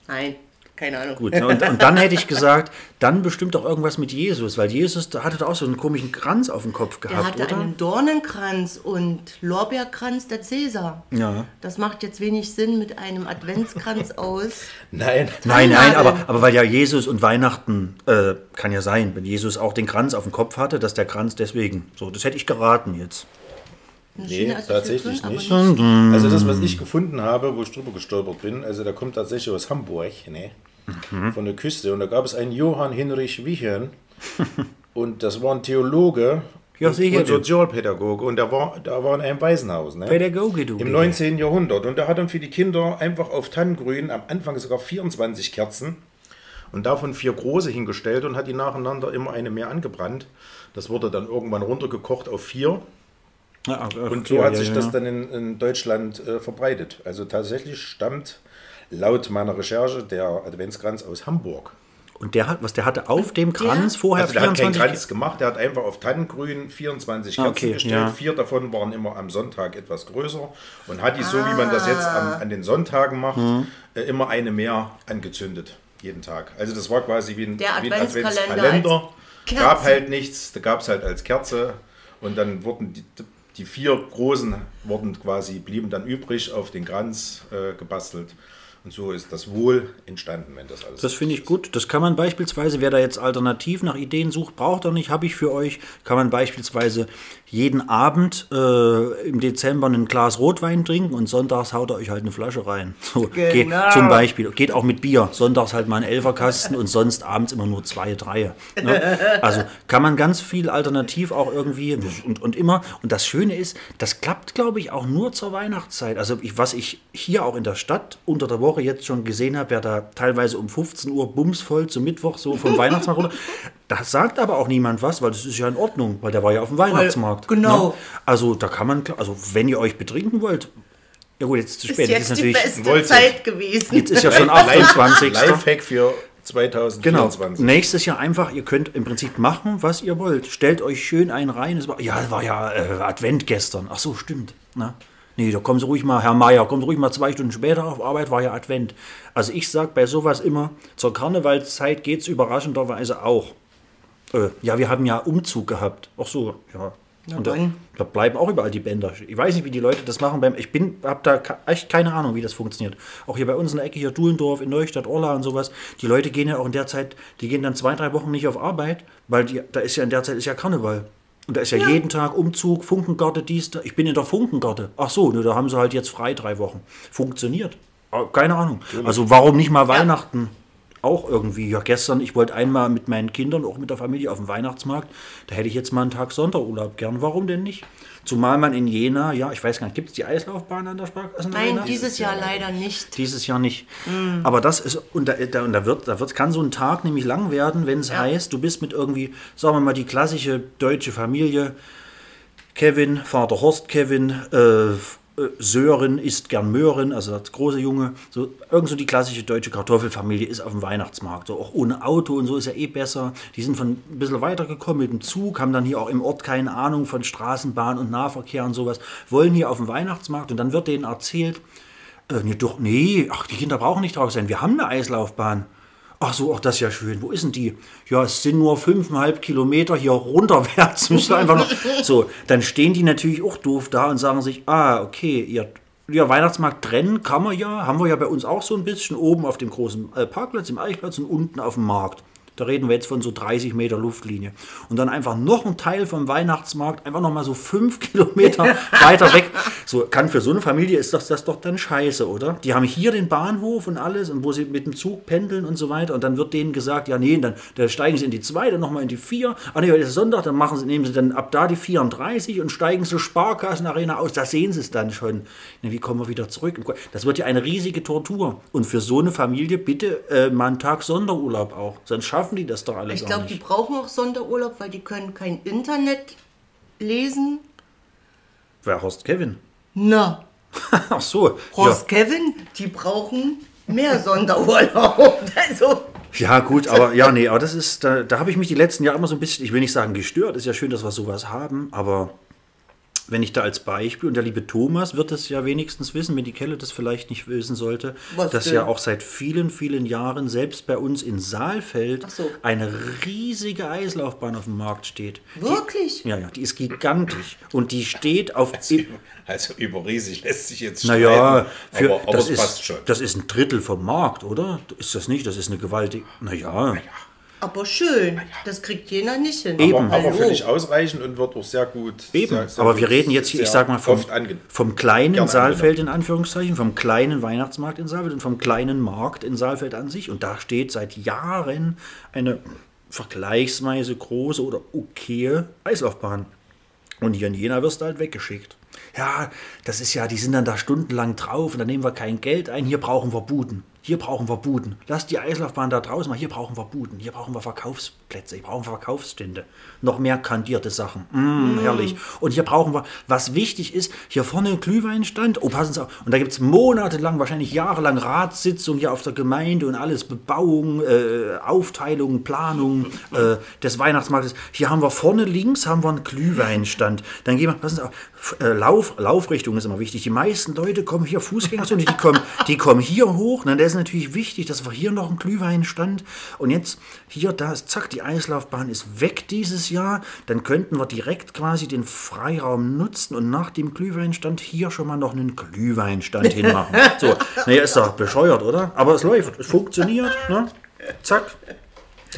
Nein, keine Ahnung. Gut, ne, und, und dann hätte ich gesagt, dann bestimmt auch irgendwas mit Jesus, weil Jesus da hatte da auch so einen komischen Kranz auf dem Kopf gehabt, hatte oder? einen Dornenkranz und Lorbeerkranz der Cäsar. Ja. Das macht jetzt wenig Sinn mit einem Adventskranz aus. Nein. Nein, nein, aber, aber weil ja Jesus und Weihnachten, äh, kann ja sein, wenn Jesus auch den Kranz auf dem Kopf hatte, dass der Kranz deswegen, so, das hätte ich geraten jetzt. Nee, das tatsächlich nicht. Also das, was ich gefunden habe, wo ich drüber gestolpert bin, also der kommt tatsächlich aus Hamburg, ne? Von der Küste. Und da gab es einen Johann Hinrich Wichen und das war ein Theologe Ja, und, sicher. und Sozialpädagoge und der war, der war in einem Waisenhaus. Ne? Pädagoge, du. Im 19. Jahrhundert. Und der hat dann für die Kinder einfach auf Tannengrün am Anfang sogar 24 Kerzen und davon vier große hingestellt und hat die nacheinander immer eine mehr angebrannt. Das wurde dann irgendwann runtergekocht auf vier. Ja, äh, Und so ja, hat ja, sich ja. das dann in, in Deutschland äh, verbreitet. Also tatsächlich stammt laut meiner Recherche der Adventskranz aus Hamburg. Und der hat, was der hatte auf dem Kranz vorher Also der hat keinen 24 Kranz gemacht, der hat einfach auf Tannengrün 24 Ah, Kerzen okay, gestellt. ja. Vier davon waren immer am Sonntag etwas größer und hat die, so wie man das jetzt am, an den Sonntagen macht, Mhm. äh, immer eine mehr angezündet. Jeden Tag. Also das war quasi wie ein, Der wie ein Adventskalender Kerze. Gab halt nichts, da gab es halt als Kerze und dann wurden die, die vier großen wurden quasi, blieben dann übrig auf den Kranz äh, gebastelt. Und so ist das wohl entstanden, wenn das alles Das finde ich gut. Das kann man beispielsweise, wer da jetzt alternativ nach Ideen sucht, braucht er nicht, habe ich für euch, kann man beispielsweise jeden Abend äh, im Dezember ein Glas Rotwein trinken und sonntags haut er euch halt eine Flasche rein. So, geht, Genau. zum Beispiel. Geht auch mit Bier. Sonntags halt mal ein Elferkasten und sonst abends immer nur zwei, drei. Ne? Also kann man ganz viel alternativ auch irgendwie und, und immer. Und das Schöne ist, das klappt, glaube ich, auch nur zur Weihnachtszeit. Also ich, was ich hier auch in der Stadt unter der Woche jetzt schon gesehen habe, ja da teilweise um 15 Uhr bumsvoll zum Mittwoch so vom Weihnachtsmarkt runter. Da sagt aber auch niemand was, weil das ist ja in Ordnung, weil der war ja auf dem Weihnachtsmarkt. genau. Ne? Also da kann man, klar- also wenn ihr euch betrinken wollt, ja gut, jetzt ist zu Ist spät. jetzt ist die natürlich, beste Wollte. Zeit gewesen. jetzt ist ja schon 28. Lifehack für Genau. 2024. Nächstes Jahr einfach, ihr könnt im Prinzip machen, was ihr wollt. Stellt euch schön einen rein. Es war, ja, es war ja äh, Advent gestern. Ach so, stimmt. Na? Nee, da kommen Sie ruhig mal, Herr Meier, kommen Sie ruhig mal zwei Stunden später auf Arbeit, war ja Advent. Also ich sage bei sowas immer, zur Karnevalszeit geht es überraschenderweise auch. Äh, ja, wir haben ja Umzug gehabt. Ach so, ja. Und da, dann. da bleiben auch überall die Bänder. Ich weiß nicht, wie die Leute das machen. Beim, ich bin, habe da echt keine Ahnung, wie das funktioniert. Auch hier bei uns in der Ecke, hier Duhlendorf, in Neustadt, Orla und sowas. Die Leute gehen ja auch in der Zeit, die gehen dann zwei, drei Wochen nicht auf Arbeit, weil die, da ist ja in der Zeit ist ja Karneval. Und da ist ja, jeden Tag Umzug, Funkengarde, dies, da. Ich bin in der Funkengarde. Ach so, ne, da haben sie halt jetzt frei drei Wochen. Funktioniert. Ah, Keine Ahnung. Also warum nicht mal Weihnachten? Auch irgendwie. Ja, gestern, ich wollte einmal mit meinen Kindern, auch mit der Familie auf den Weihnachtsmarkt. Da hätte ich jetzt mal einen Tag Sonderurlaub gern. Warum denn nicht? Zumal man in Jena, ja, ich weiß gar nicht, gibt es die Eislaufbahn an der Sparkasse? Nein, dieses Jahr leider nicht. Dieses Jahr nicht. Aber das ist, und da, da, und da wird, da wird, kann so ein Tag nämlich lang werden, wenn es heißt, du bist mit irgendwie, sagen wir mal, die klassische deutsche Familie, Kevin, Vater Horst Kevin, äh, Sören isst gern Möhren, also das große Junge, so irgend so die klassische deutsche Kartoffelfamilie ist auf dem Weihnachtsmarkt, so auch ohne Auto und so ist ja eh besser. Die sind von ein bisschen weitergekommen mit dem Zug, haben dann hier auch im Ort keine Ahnung von Straßenbahn und Nahverkehr und sowas, wollen hier auf dem Weihnachtsmarkt und dann wird denen erzählt, äh, nee, doch, nee, ach, die Kinder brauchen nicht drauf sein, wir haben eine Eislaufbahn. Ach so, ach, das ist ja schön. Wo ist denn die? Ja, es sind nur fünfeinhalb Kilometer hier runterwärts. Müsste einfach noch. So, dann stehen die natürlich auch doof da und sagen sich, ah, okay, ihr ja, Weihnachtsmarkt trennen kann man ja, haben wir ja bei uns auch so ein bisschen oben auf dem großen äh, Parkplatz, im Eichplatz und unten auf dem Markt. Da reden wir jetzt von so 30 Meter Luftlinie. Und dann einfach noch ein Teil vom Weihnachtsmarkt, einfach noch mal so fünf Kilometer weiter weg. So kann für so eine Familie ist das, das doch dann scheiße, oder? Die haben hier den Bahnhof und alles und wo sie mit dem Zug pendeln und so weiter. Und dann wird denen gesagt, ja, nee, dann, dann steigen sie in die zwei, dann nochmal in die vier. Ah, nee, heute ist Sonntag, dann machen sie, nehmen sie dann ab da die 34 und steigen zur Sparkassenarena aus. Da sehen sie es dann schon. Na, wie kommen wir wieder zurück? Das wird ja eine riesige Tortur. Und für so eine Familie bitte äh, mal einen Tag Sonderurlaub auch. Sonst schaffen die das doch alle Ich glaube, die brauchen auch Sonderurlaub, weil die können kein Internet lesen. Wer Horst Kevin? Na, Ach so. Horst Kevin, die brauchen mehr Sonderurlaub. Also, Ja. ja, gut, aber ja, nee, aber das ist, da, da habe ich mich die letzten Jahre immer so ein bisschen, ich will nicht sagen gestört, ist ja schön, dass wir sowas haben, aber wenn ich da als Beispiel, und der liebe Thomas wird es ja wenigstens wissen, wenn die Kelle das vielleicht nicht wissen sollte, Was dass denn? ja auch seit vielen, vielen Jahren selbst bei uns in Saalfeld so. eine riesige Eislaufbahn auf dem Markt steht. wirklich? Ja, ja, die ist gigantisch und die steht auf... Also überriesig lässt sich jetzt Naja, streiten, für, aber, aber das, es ist, passt schon. das ist ein Drittel vom Markt, oder? Ist das nicht? Das ist eine gewaltige. Naja. Aber schön, das kriegt jener nicht hin. Eben. aber, aber völlig ausreichend und wird auch sehr gut. Eben. Sehr, sehr Aber gut, wir reden jetzt hier, ich sag mal, vom, vom kleinen Saalfeld in Anführungszeichen, vom kleinen Weihnachtsmarkt in Saalfeld und vom kleinen Markt in Saalfeld an sich. Und da steht seit Jahren eine vergleichsweise große oder okaye Eislaufbahn. Und hier in Jena wirst du halt weggeschickt. Ja, das ist ja, die sind dann da stundenlang drauf und dann nehmen wir kein Geld ein. Hier brauchen wir Buden. Hier brauchen wir Buden. Lass die Eislaufbahn da draußen mal. Hier brauchen wir Buden. Hier brauchen wir Verkaufsplätze. Hier brauchen wir Verkaufsstände. Noch mehr kandierte Sachen. Mm, Herrlich. Und hier brauchen wir, was wichtig ist, hier vorne ein Glühweinstand. Oh, passen Sie auf. Und da gibt es monatelang, wahrscheinlich jahrelang Ratssitzungen hier auf der Gemeinde und alles. Bebauung, äh, Aufteilung, Planung äh, des Weihnachtsmarktes. Hier haben wir vorne links haben wir einen Glühweinstand. Dann gehen wir, passen Sie auf, äh, Lauf, Laufrichtung ist immer wichtig. Die meisten Leute kommen hier Fußgängerzone, die kommen, die kommen hier hoch. Na, da ist natürlich wichtig, dass wir hier noch einen Glühweinstand und jetzt hier, da ist, zack, die Eislaufbahn ist weg dieses Jahr. Dann könnten wir direkt quasi den Freiraum nutzen und nach dem Glühweinstand hier schon mal noch einen Glühweinstand hinmachen. So, naja, ist doch bescheuert, oder? Aber es läuft, es funktioniert, ne? Zack.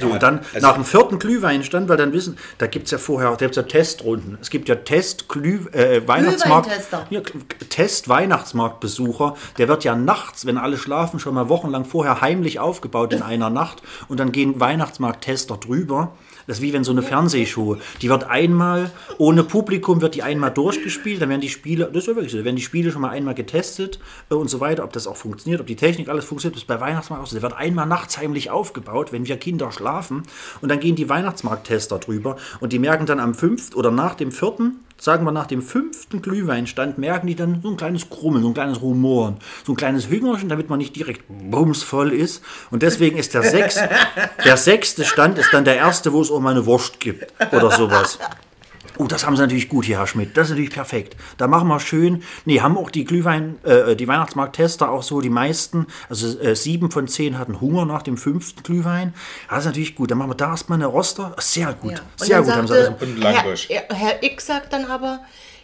So, und dann also- nach dem vierten Glühweinstand, weil dann wissen, da gibt es ja vorher, da gibt's ja Testrunden. Es gibt ja Test Glüh, äh, Weihnachtsmarkt. Ja, Test Weihnachtsmarktbesucher, der wird ja nachts, wenn alle schlafen, schon mal wochenlang vorher heimlich aufgebaut in einer Nacht und dann gehen Weihnachtsmarkttester drüber. Das ist wie wenn so eine Fernsehshow, die wird einmal, ohne Publikum wird die einmal durchgespielt, dann werden die Spiele, das ist ja wirklich so, werden die Spiele schon mal einmal getestet äh, und so weiter, ob das auch funktioniert, ob die Technik alles funktioniert, das bei Weihnachtsmarkt auch so. Der wird einmal nachts heimlich aufgebaut, wenn wir Kinder schlafen und dann gehen die Weihnachtsmarkttester drüber und die merken dann am fünften oder nach dem vierten, sagen wir nach dem fünften Glühweinstand, merken die dann so ein kleines Krummeln, so ein kleines Rumoren, so ein kleines Hüngerchen, damit man nicht direkt bumsvoll ist. Und deswegen ist der, sechs, der sechste Stand ist dann der erste, wo es auch mal eine Wurst gibt oder sowas. Oh, das haben sie natürlich gut hier, Herr Schmidt. Das ist natürlich perfekt. Da machen wir schön. Nee, haben auch die Glühwein, äh, die Weihnachtsmarkttester auch so, die meisten, also äh, sieben von zehn hatten Hunger nach dem fünften Glühwein. Das ist natürlich gut. Dann machen wir da erstmal eine Roster. Sehr gut. Ja. Sehr gut haben sie sagte das. Und Langbusch. Herr, Herr X sagt dann aber,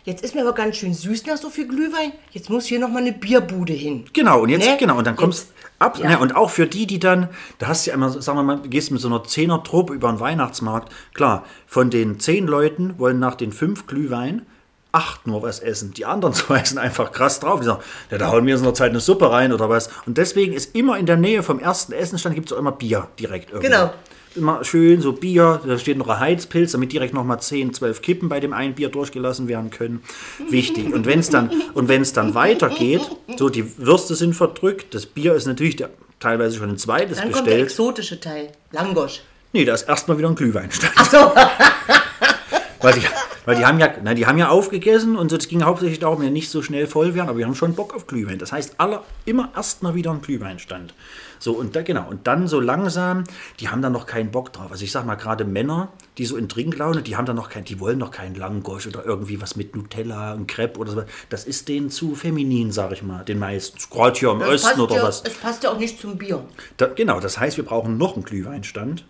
jetzt ist mir aber ganz schön süß nach so viel Glühwein, jetzt muss hier noch mal eine Bierbude hin. Genau, und jetzt, Ne? genau, und dann kommst ab. ja. Ne, und auch für die, die dann, da hast du ja immer, sagen wir mal, du gehst mit so einer Zehner-Truppe über den Weihnachtsmarkt. Klar, von den zehn Leuten wollen nach den fünf Glühwein acht nur was essen. Die anderen zwei sind einfach krass drauf. Die sagen, ja, da hauen wir jetzt in der Zeit eine Suppe rein oder was. Und deswegen ist immer in der Nähe vom ersten Essensstand gibt es auch immer Bier direkt irgendwo. Genau. Immer schön so Bier, da steht noch ein Heizpilz, damit direkt noch mal 10, 12 Kippen bei dem einen Bier durchgelassen werden können. Wichtig. Und wenn es dann, und dann weitergeht, so die Würste sind verdrückt, das Bier ist natürlich der, teilweise schon ein zweites Dann kommt der bestellt. exotische Teil, Langosch. Nee, da ist erstmal wieder ein Glühweinstand. So, Weil die, Weil die haben ja, na, die haben ja aufgegessen und so, es ging hauptsächlich darum, ja nicht so schnell voll werden, aber wir haben schon Bock auf Glühwein. Das heißt, alle, immer erstmal wieder ein Glühweinstand. So, und da, genau, und dann so langsam, die haben da noch keinen Bock drauf. Also ich sag mal, gerade Männer, die so in Trinklaune, die haben da noch kein, die wollen noch keinen Langosch oder irgendwie was mit Nutella und Crepe oder so. Das ist denen zu feminin, sag ich mal, den meisten. Gerade hier im Das Osten oder ja, was. Es passt ja auch nicht zum Bier. Da, genau, das heißt, wir brauchen noch einen Glühweinstand.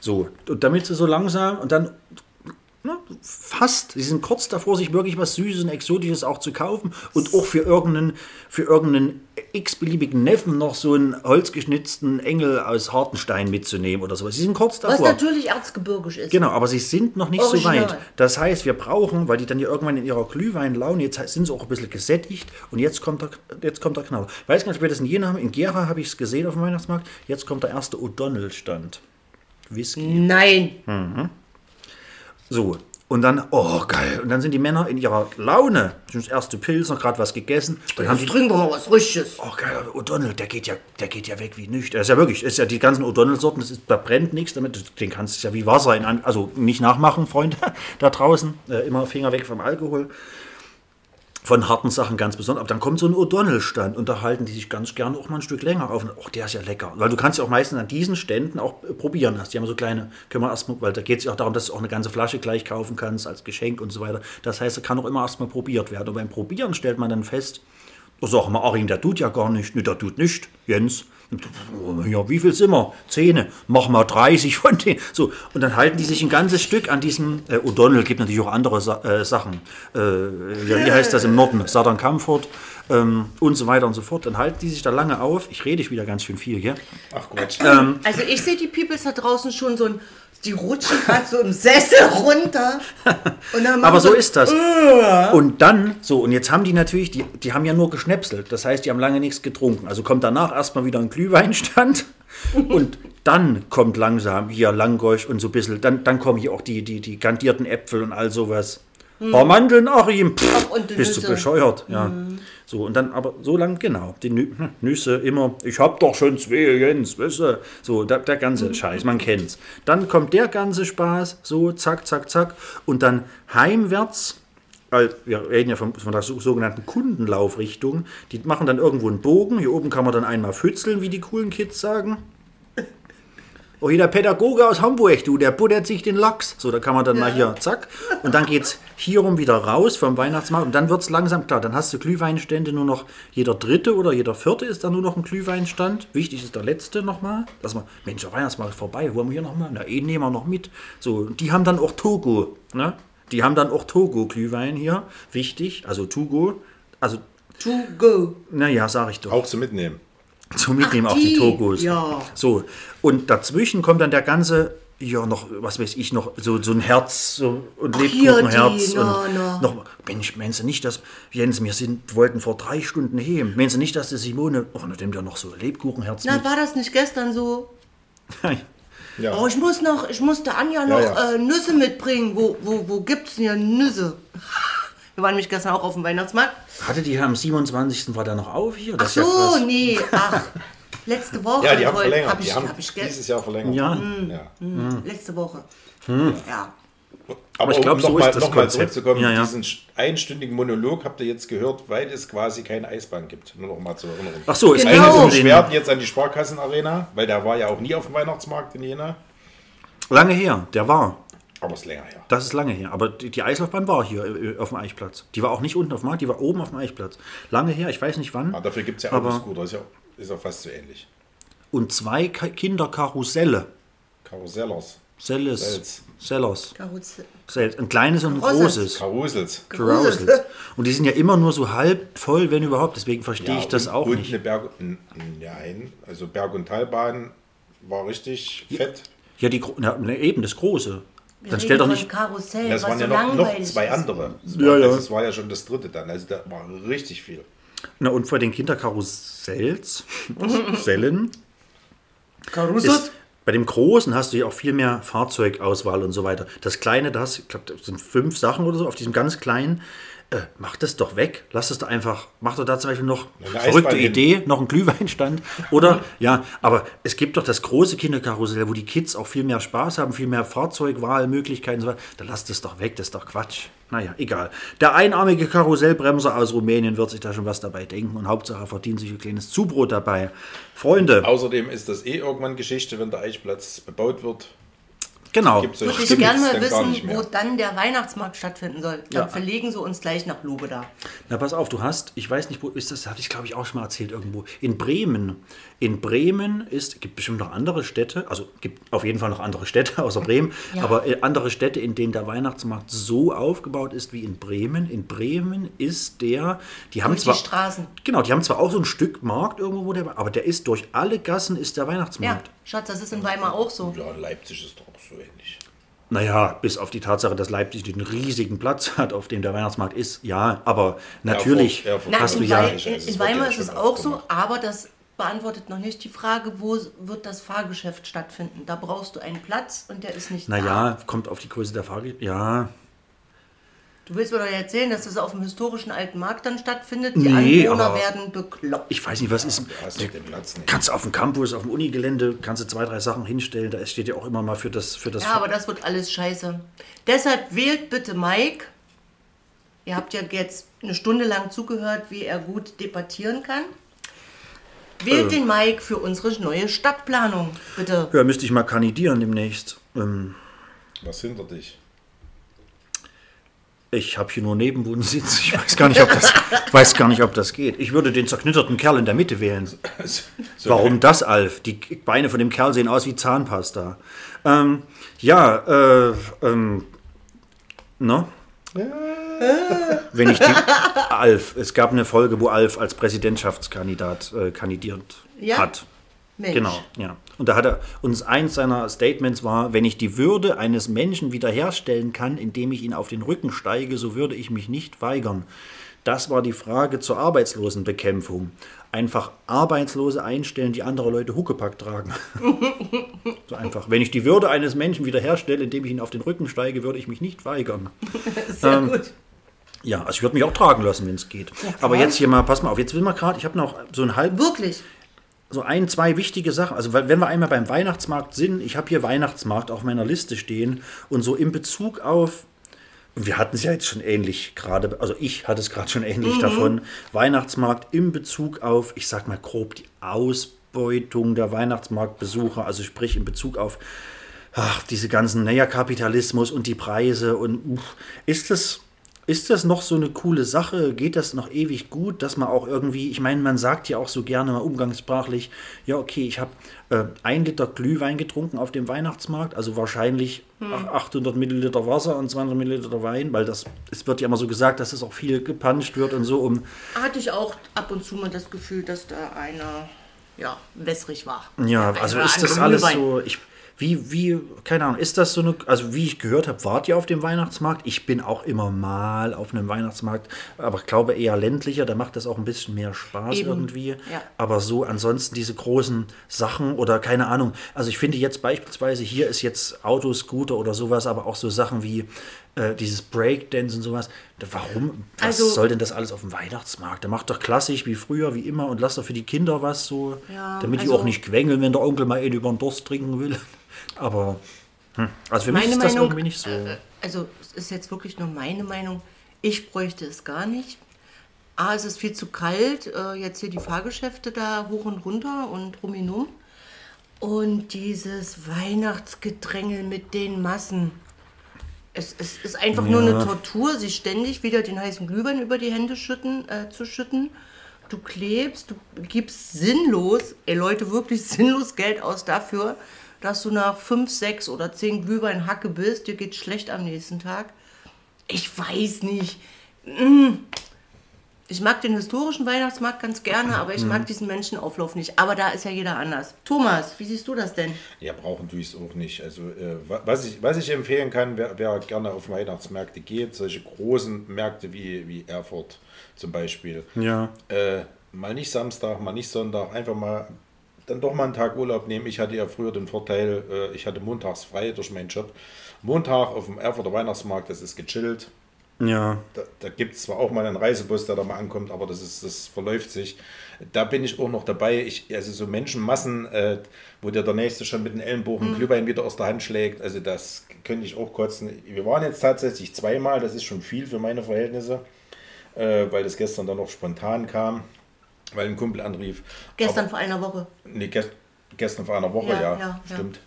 So, und damit sie so langsam und dann ne, fast, sie sind kurz davor, sich wirklich was Süßes und Exotisches auch zu kaufen und auch für irgendeinen, für irgendeinen x-beliebigen Neffen noch so einen holzgeschnitzten Engel aus Hartenstein mitzunehmen oder sowas. Sie sind kurz Was davor. natürlich erzgebirgisch ist. Genau, aber sie sind noch nicht so Original. weit. Das heißt, wir brauchen, weil die dann ja irgendwann in ihrer Glühweinlaune, jetzt sind sie auch ein bisschen gesättigt und jetzt kommt der, jetzt kommt der Knaller. Weiß gar nicht, ob wir das in Jena haben. In Gera habe ich es gesehen auf dem Weihnachtsmarkt. Jetzt kommt der erste O'Donnell-Stand. Whisky. Nein. So. Und dann, oh geil. Und dann sind die Männer in ihrer Laune. Schon das erste Pilz, noch gerade was gegessen. Dann haben die, trinken wir mal was Richtiges. oh geil, O'Donnell, der geht ja, der geht ja weg wie nichts. Das ist ja wirklich, ist ja die ganzen O'Donnell-Sorten, das ist, da brennt nichts damit. Den kannst du ja wie Wasser in, also nicht nachmachen, Freunde, da draußen. Äh, immer Finger weg vom Alkohol. Von harten Sachen ganz besonders. Aber dann kommt so ein O'Donnell-Stand und da halten die sich ganz gerne auch mal ein Stück länger auf. Oh, der ist ja lecker. Weil du kannst ja auch meistens an diesen Ständen auch äh, probieren. Hast. Die haben so kleine, können wir erstmal, weil da geht es ja auch darum, dass du auch eine ganze Flasche gleich kaufen kannst als Geschenk und so weiter. Das heißt, da kann auch immer erstmal probiert werden. Und beim Probieren stellt man dann fest, oh, sag mal, Arim, der tut ja gar nicht. Nee, der tut nicht, Jens. Ja, wie viel sind wir? Zehne. Mach mal 30 von denen. So, und dann halten die sich ein ganzes Stück an diesem äh, O'Donnell, gibt natürlich auch andere Sa äh, Sachen. Äh, wie heißt das im Norden? Southern Comfort ähm, und so weiter und so fort. Dann halten die sich da lange auf. Ich rede wieder ganz schön viel, gell? Ach Quatsch. Also ich sehe die Peoples da draußen schon so ein, die rutschen gerade so im Sessel runter. Und dann machen Aber so sie- ist das. Und dann, so, und jetzt haben die natürlich, die, die haben ja nur geschnäpselt. Das heißt, die haben lange nichts getrunken. Also kommt danach erstmal wieder ein Glühweinstand. Und dann kommt langsam hier Langosch und so ein bisschen, dann, dann kommen hier auch die, die, die kandierten Äpfel und all sowas. Oh, Mandeln, Achim, pff, Ach, und die bist du Nüsse. bescheuert. Ja. So, und dann aber so lang, genau, die Nü hm, Nüsse immer, ich hab doch schon zwei, Jens, weißt du? So, der, der ganze Scheiß, man kennt's. Dann kommt der ganze Spaß, so, zack, zack, zack. Und dann heimwärts, weil wir reden ja von, von der so- sogenannten Kundenlaufrichtung, die machen dann irgendwo einen Bogen, hier oben kann man dann einmal fützeln, wie die coolen Kids sagen. Oh, hier der Pädagoge aus Hamburg, du, der buttert sich den Lachs. So, da kann man dann mal hier, zack. Und dann geht's hier rum wieder raus vom Weihnachtsmarkt. Und dann wird's langsam klar. Dann hast du Glühweinstände nur noch, jeder dritte oder jeder vierte ist dann nur noch ein Glühweinstand. Wichtig ist der letzte nochmal. Dass man, Mensch, der Weihnachtsmarkt ist vorbei, wollen wir hier nochmal? Na, eh nehmen wir noch mit. So, und die haben dann auch Togo, ne? Die haben dann auch Togo-Glühwein hier. Wichtig, also Togo. Also, To go. naja, sag ich doch Auch zu mitnehmen. zum Mitnehmen Ach, auch die die, Togos. ja. So, und dazwischen kommt dann der ganze, ja, noch, was weiß ich, noch so, so ein Herz so, und Ach, Lebkuchenherz. die, na, und na. noch, Mensch, meinst du nicht, dass, Jens, wir sind, wollten vor drei Stunden heben. Meinst du nicht, dass die Simone, oh, dann nimmt ja noch so Lebkuchenherz Na, mit. war das nicht gestern so? Ja. Oh, ich muss noch, ich musste Anja noch ja. Äh, Nüsse mitbringen. Wo, wo, wo gibt's denn hier Nüsse? Wir waren nämlich gestern auch auf dem Weihnachtsmarkt. Hatte die am 27. war da noch auf hier? Ach Das ja so, krass. nee, ach. Letzte Woche. Ja, die haben wollte- verlängert. Hab ich, die haben hab ich dieses Jahr verlängert. Ja, Ja. Letzte Woche. Ja. Aber ich glaub, um so nochmal noch mal zurückzukommen, Ja, ja. diesen einstündigen Monolog habt ihr jetzt gehört, weil es quasi keine Eisbahn gibt. Nur noch mal zur Erinnerung. Ach so, ist Genau. einer Einige von beschwerten den, jetzt an die Sparkassenarena, weil der war ja auch nie auf dem Weihnachtsmarkt in Jena. lange her, der war. Aber es ist länger her. Das ist lange her. Aber die, die Eislaufbahn war hier äh, auf dem Eichplatz. Die war auch nicht unten auf dem Markt, die war oben auf dem Eichplatz. Lange her, ich weiß nicht wann. Aber dafür gibt es ja Aber- Autoscooter, ist ja, ist ja fast so ähnlich. Und zwei Ka- Kinderkarusselle. Karussellers, Selles. Sellers. Karussell. Sel- Ein kleines und ein großes. Karussels. Carousels. Und die sind ja immer nur so halb voll, wenn überhaupt. Deswegen verstehe ich das und, auch und nicht. Eine Berg, nein, also Berg- und Talbahn war richtig fett. Ja, die, na, eben das große. Wir Dann stell doch nicht. Karussell, Das was waren so ja noch, noch zwei andere. Das Ja, war, ja. Das war ja schon das dritte dann. Also da war richtig viel. Na, und vor den Kinderkarussells, Sellen, Karussells? ist, bei dem Großen hast du ja auch viel mehr Fahrzeugauswahl und so weiter. Das Kleine, da hast du, ich glaube, das sind fünf Sachen oder so, auf diesem ganz kleinen. Äh, mach das doch weg. Lass es doch einfach, mach doch da zum Beispiel noch Eine verrückte Eisbahn hin. Idee, noch einen Glühweinstand. Oder, ja, aber es gibt doch das große Kinderkarussell, wo die Kids auch viel mehr Spaß haben, viel mehr Fahrzeugwahlmöglichkeiten. und So weiter. da lass das doch weg, das ist doch Quatsch. Naja, egal. Der einarmige Karussellbremser aus Rumänien wird sich da schon was dabei denken und Hauptsache er verdient sich ein kleines Zubrot dabei. Freunde, Außerdem ist das eh irgendwann Geschichte, wenn der Eichplatz bebaut wird. Genau. Gibt's Würde ich gerne mal wissen, mehr. wo dann der Weihnachtsmarkt stattfinden soll. Dann Ja. verlegen sie uns gleich nach Lobeda. Na, pass auf, du hast, ich weiß nicht, wo ist das, hatte ich glaube ich auch schon mal erzählt irgendwo. In Bremen. In Bremen ist, gibt bestimmt noch andere Städte, also gibt auf jeden Fall noch andere Städte außer Bremen, Ja. aber äh, andere Städte, in denen der Weihnachtsmarkt so aufgebaut ist wie in Bremen. In Bremen ist der, die haben Durch die zwar. Straßen. Genau, die haben zwar auch so ein Stück Markt irgendwo, der, aber der ist durch alle Gassen ist der Ja, Weihnachtsmarkt. Schatz, das ist in Weimar auch so. Ja, Leipzig ist doch auch so ähnlich. Naja, bis auf die Tatsache, dass Leipzig den riesigen Platz hat, auf dem der Weihnachtsmarkt ist. Ja, aber natürlich Erfurt- Na, hast du in, ja. In, in Weimar ist es auch so, aber das beantwortet noch nicht die Frage, wo wird das Fahrgeschäft stattfinden. Da brauchst du einen Platz und der ist nicht da. Naja, kommt auf die Größe der Frage. Ja, Du willst mir doch erzählen, dass das auf dem historischen alten Markt dann stattfindet? Die Nee, Anwohner werden bekloppt. ich weiß nicht, was ist. Hast du den Platz nicht. Kannst du auf dem Campus, auf dem Unigelände, kannst du zwei, drei Sachen hinstellen. Da steht ja auch immer mal für das. Für das Ja, aber das wird alles scheiße. Deshalb wählt bitte Mike. Ihr habt ja jetzt eine Stunde lang zugehört, wie er gut debattieren kann. Wählt Äh. den Mike für unsere neue Stadtplanung, bitte. ja, müsste ich mal kandidieren demnächst. Ähm, Was hinter dich? Ich habe hier nur Nebenwohnsitz. Ich weiß gar, nicht, ob das, weiß gar nicht, ob das geht. Ich würde den zerknitterten Kerl in der Mitte wählen. So, Warum das, Alf? Die Beine von dem Kerl sehen aus wie Zahnpasta. Ähm, ja, äh, ähm, ne? Wenn ich die, Alf, es gab eine Folge, wo Alf als Präsidentschaftskandidat äh, kandidiert Ja. hat. Mensch. Genau, ja. Und da hat er uns eins seiner Statements war, wenn ich die Würde eines Menschen wiederherstellen kann, indem ich ihn auf den Rücken steige, so würde ich mich nicht weigern. Das war die Frage zur Arbeitslosenbekämpfung. Einfach Arbeitslose einstellen, die andere Leute Huckepack tragen. so einfach. Wenn ich die Würde eines Menschen wiederherstelle, indem ich ihn auf den Rücken steige, würde ich mich nicht weigern. Sehr Ähm, gut. Ja, also ich würde mich auch tragen lassen, wenn es geht. Aber jetzt hier mal, pass mal auf, jetzt will man gerade, ich habe noch so ein halb Wirklich. So ein, zwei wichtige Sachen. Also wenn wir einmal beim Weihnachtsmarkt sind, ich habe hier Weihnachtsmarkt auf meiner Liste stehen und so in Bezug auf, und wir hatten es ja jetzt schon ähnlich gerade, also ich hatte es gerade schon ähnlich davon, Weihnachtsmarkt in Bezug auf, ich sag mal grob, die Ausbeutung der Weihnachtsmarktbesucher, also sprich in Bezug auf ach, diese ganzen, naja, Kapitalismus und die Preise und uff, ist das, ist das noch so eine coole Sache? Geht das noch ewig gut, dass man auch irgendwie, ich meine, man sagt ja auch so gerne mal umgangssprachlich, ja, okay, ich habe äh, ein Liter Glühwein getrunken auf dem Weihnachtsmarkt, also wahrscheinlich ach- 800 Milliliter Wasser und 200 Milliliter Wein, weil das, es wird ja immer so gesagt, dass es auch viel gepanscht wird und so, um, Hatte ich auch ab und zu mal das Gefühl, dass da einer ja, wässrig war. Ja, also ist das alles so. Ich, wie, wie, keine Ahnung, ist das so eine, also wie ich gehört habe, wart ihr auf dem Weihnachtsmarkt? Ich bin auch immer mal auf einem Weihnachtsmarkt, aber ich glaube eher ländlicher, da macht das auch ein bisschen mehr Spaß Eben, irgendwie. ja. Aber so ansonsten diese großen Sachen oder keine Ahnung. Also ich finde jetzt beispielsweise, hier ist jetzt Autoscooter oder sowas, aber auch so Sachen wie äh, dieses Breakdance und sowas. Warum? Was Also- soll denn das alles auf dem Weihnachtsmarkt? Da macht doch klassisch wie früher, wie immer und lasst doch für die Kinder was so, Ja, damit die also- auch nicht quengeln, wenn der Onkel mal einen über den Durst trinken will. Aber, hm, also für mich Meine ist das Meinung, irgendwie nicht so. äh, also es ist jetzt wirklich nur meine Meinung. Ich bräuchte es gar nicht. A, es ist viel zu kalt. Äh, jetzt hier die Fahrgeschäfte da hoch und runter und rum und um. Und dieses Weihnachtsgedrängel mit den Massen. Es, es ist einfach nur Ja. eine Tortur, sich ständig wieder den heißen Glühwein über die Hände schütten, äh, zu schütten. Du klebst, du gibst sinnlos, ey Leute, wirklich sinnlos Geld aus dafür, dass du nach fünf, sechs oder zehn Glühwein Hacke bist, dir geht schlecht am nächsten Tag. Ich weiß nicht. Mm. Ich mag den historischen Weihnachtsmarkt ganz gerne, aber ich mag diesen Menschenauflauf nicht. Aber da ist ja jeder anders. Thomas, wie siehst du das denn? Ja, brauchen tue ich es auch nicht. Also, äh, wa- was, ich, was ich empfehlen kann, wer, wer gerne auf Weihnachtsmärkte geht, solche großen Märkte wie, wie Erfurt zum Beispiel. Ja. Äh, mal nicht Samstag, mal nicht Sonntag, einfach mal dann doch mal einen Tag Urlaub nehmen. Ich hatte ja früher den Vorteil, äh, ich hatte montags frei durch meinen Job. Montag auf dem Erfurter Weihnachtsmarkt, das ist gechillt. Ja. Da, da gibt es zwar auch mal einen Reisebus, der da mal ankommt, aber das, ist, das verläuft sich. Da bin ich auch noch dabei. Ich, also so Menschenmassen, äh, wo dir der Nächste schon mit den Ellenbogen Glühwein wieder aus der Hand schlägt, also das könnte ich auch kotzen. Wir waren jetzt tatsächlich zweimal, das ist schon viel für meine Verhältnisse, äh, weil das gestern dann noch spontan kam, weil ein Kumpel anrief. Gestern Aber- vor einer Woche. Nee, gest gestern vor einer Woche, Ja, ja, ja, ja. stimmt.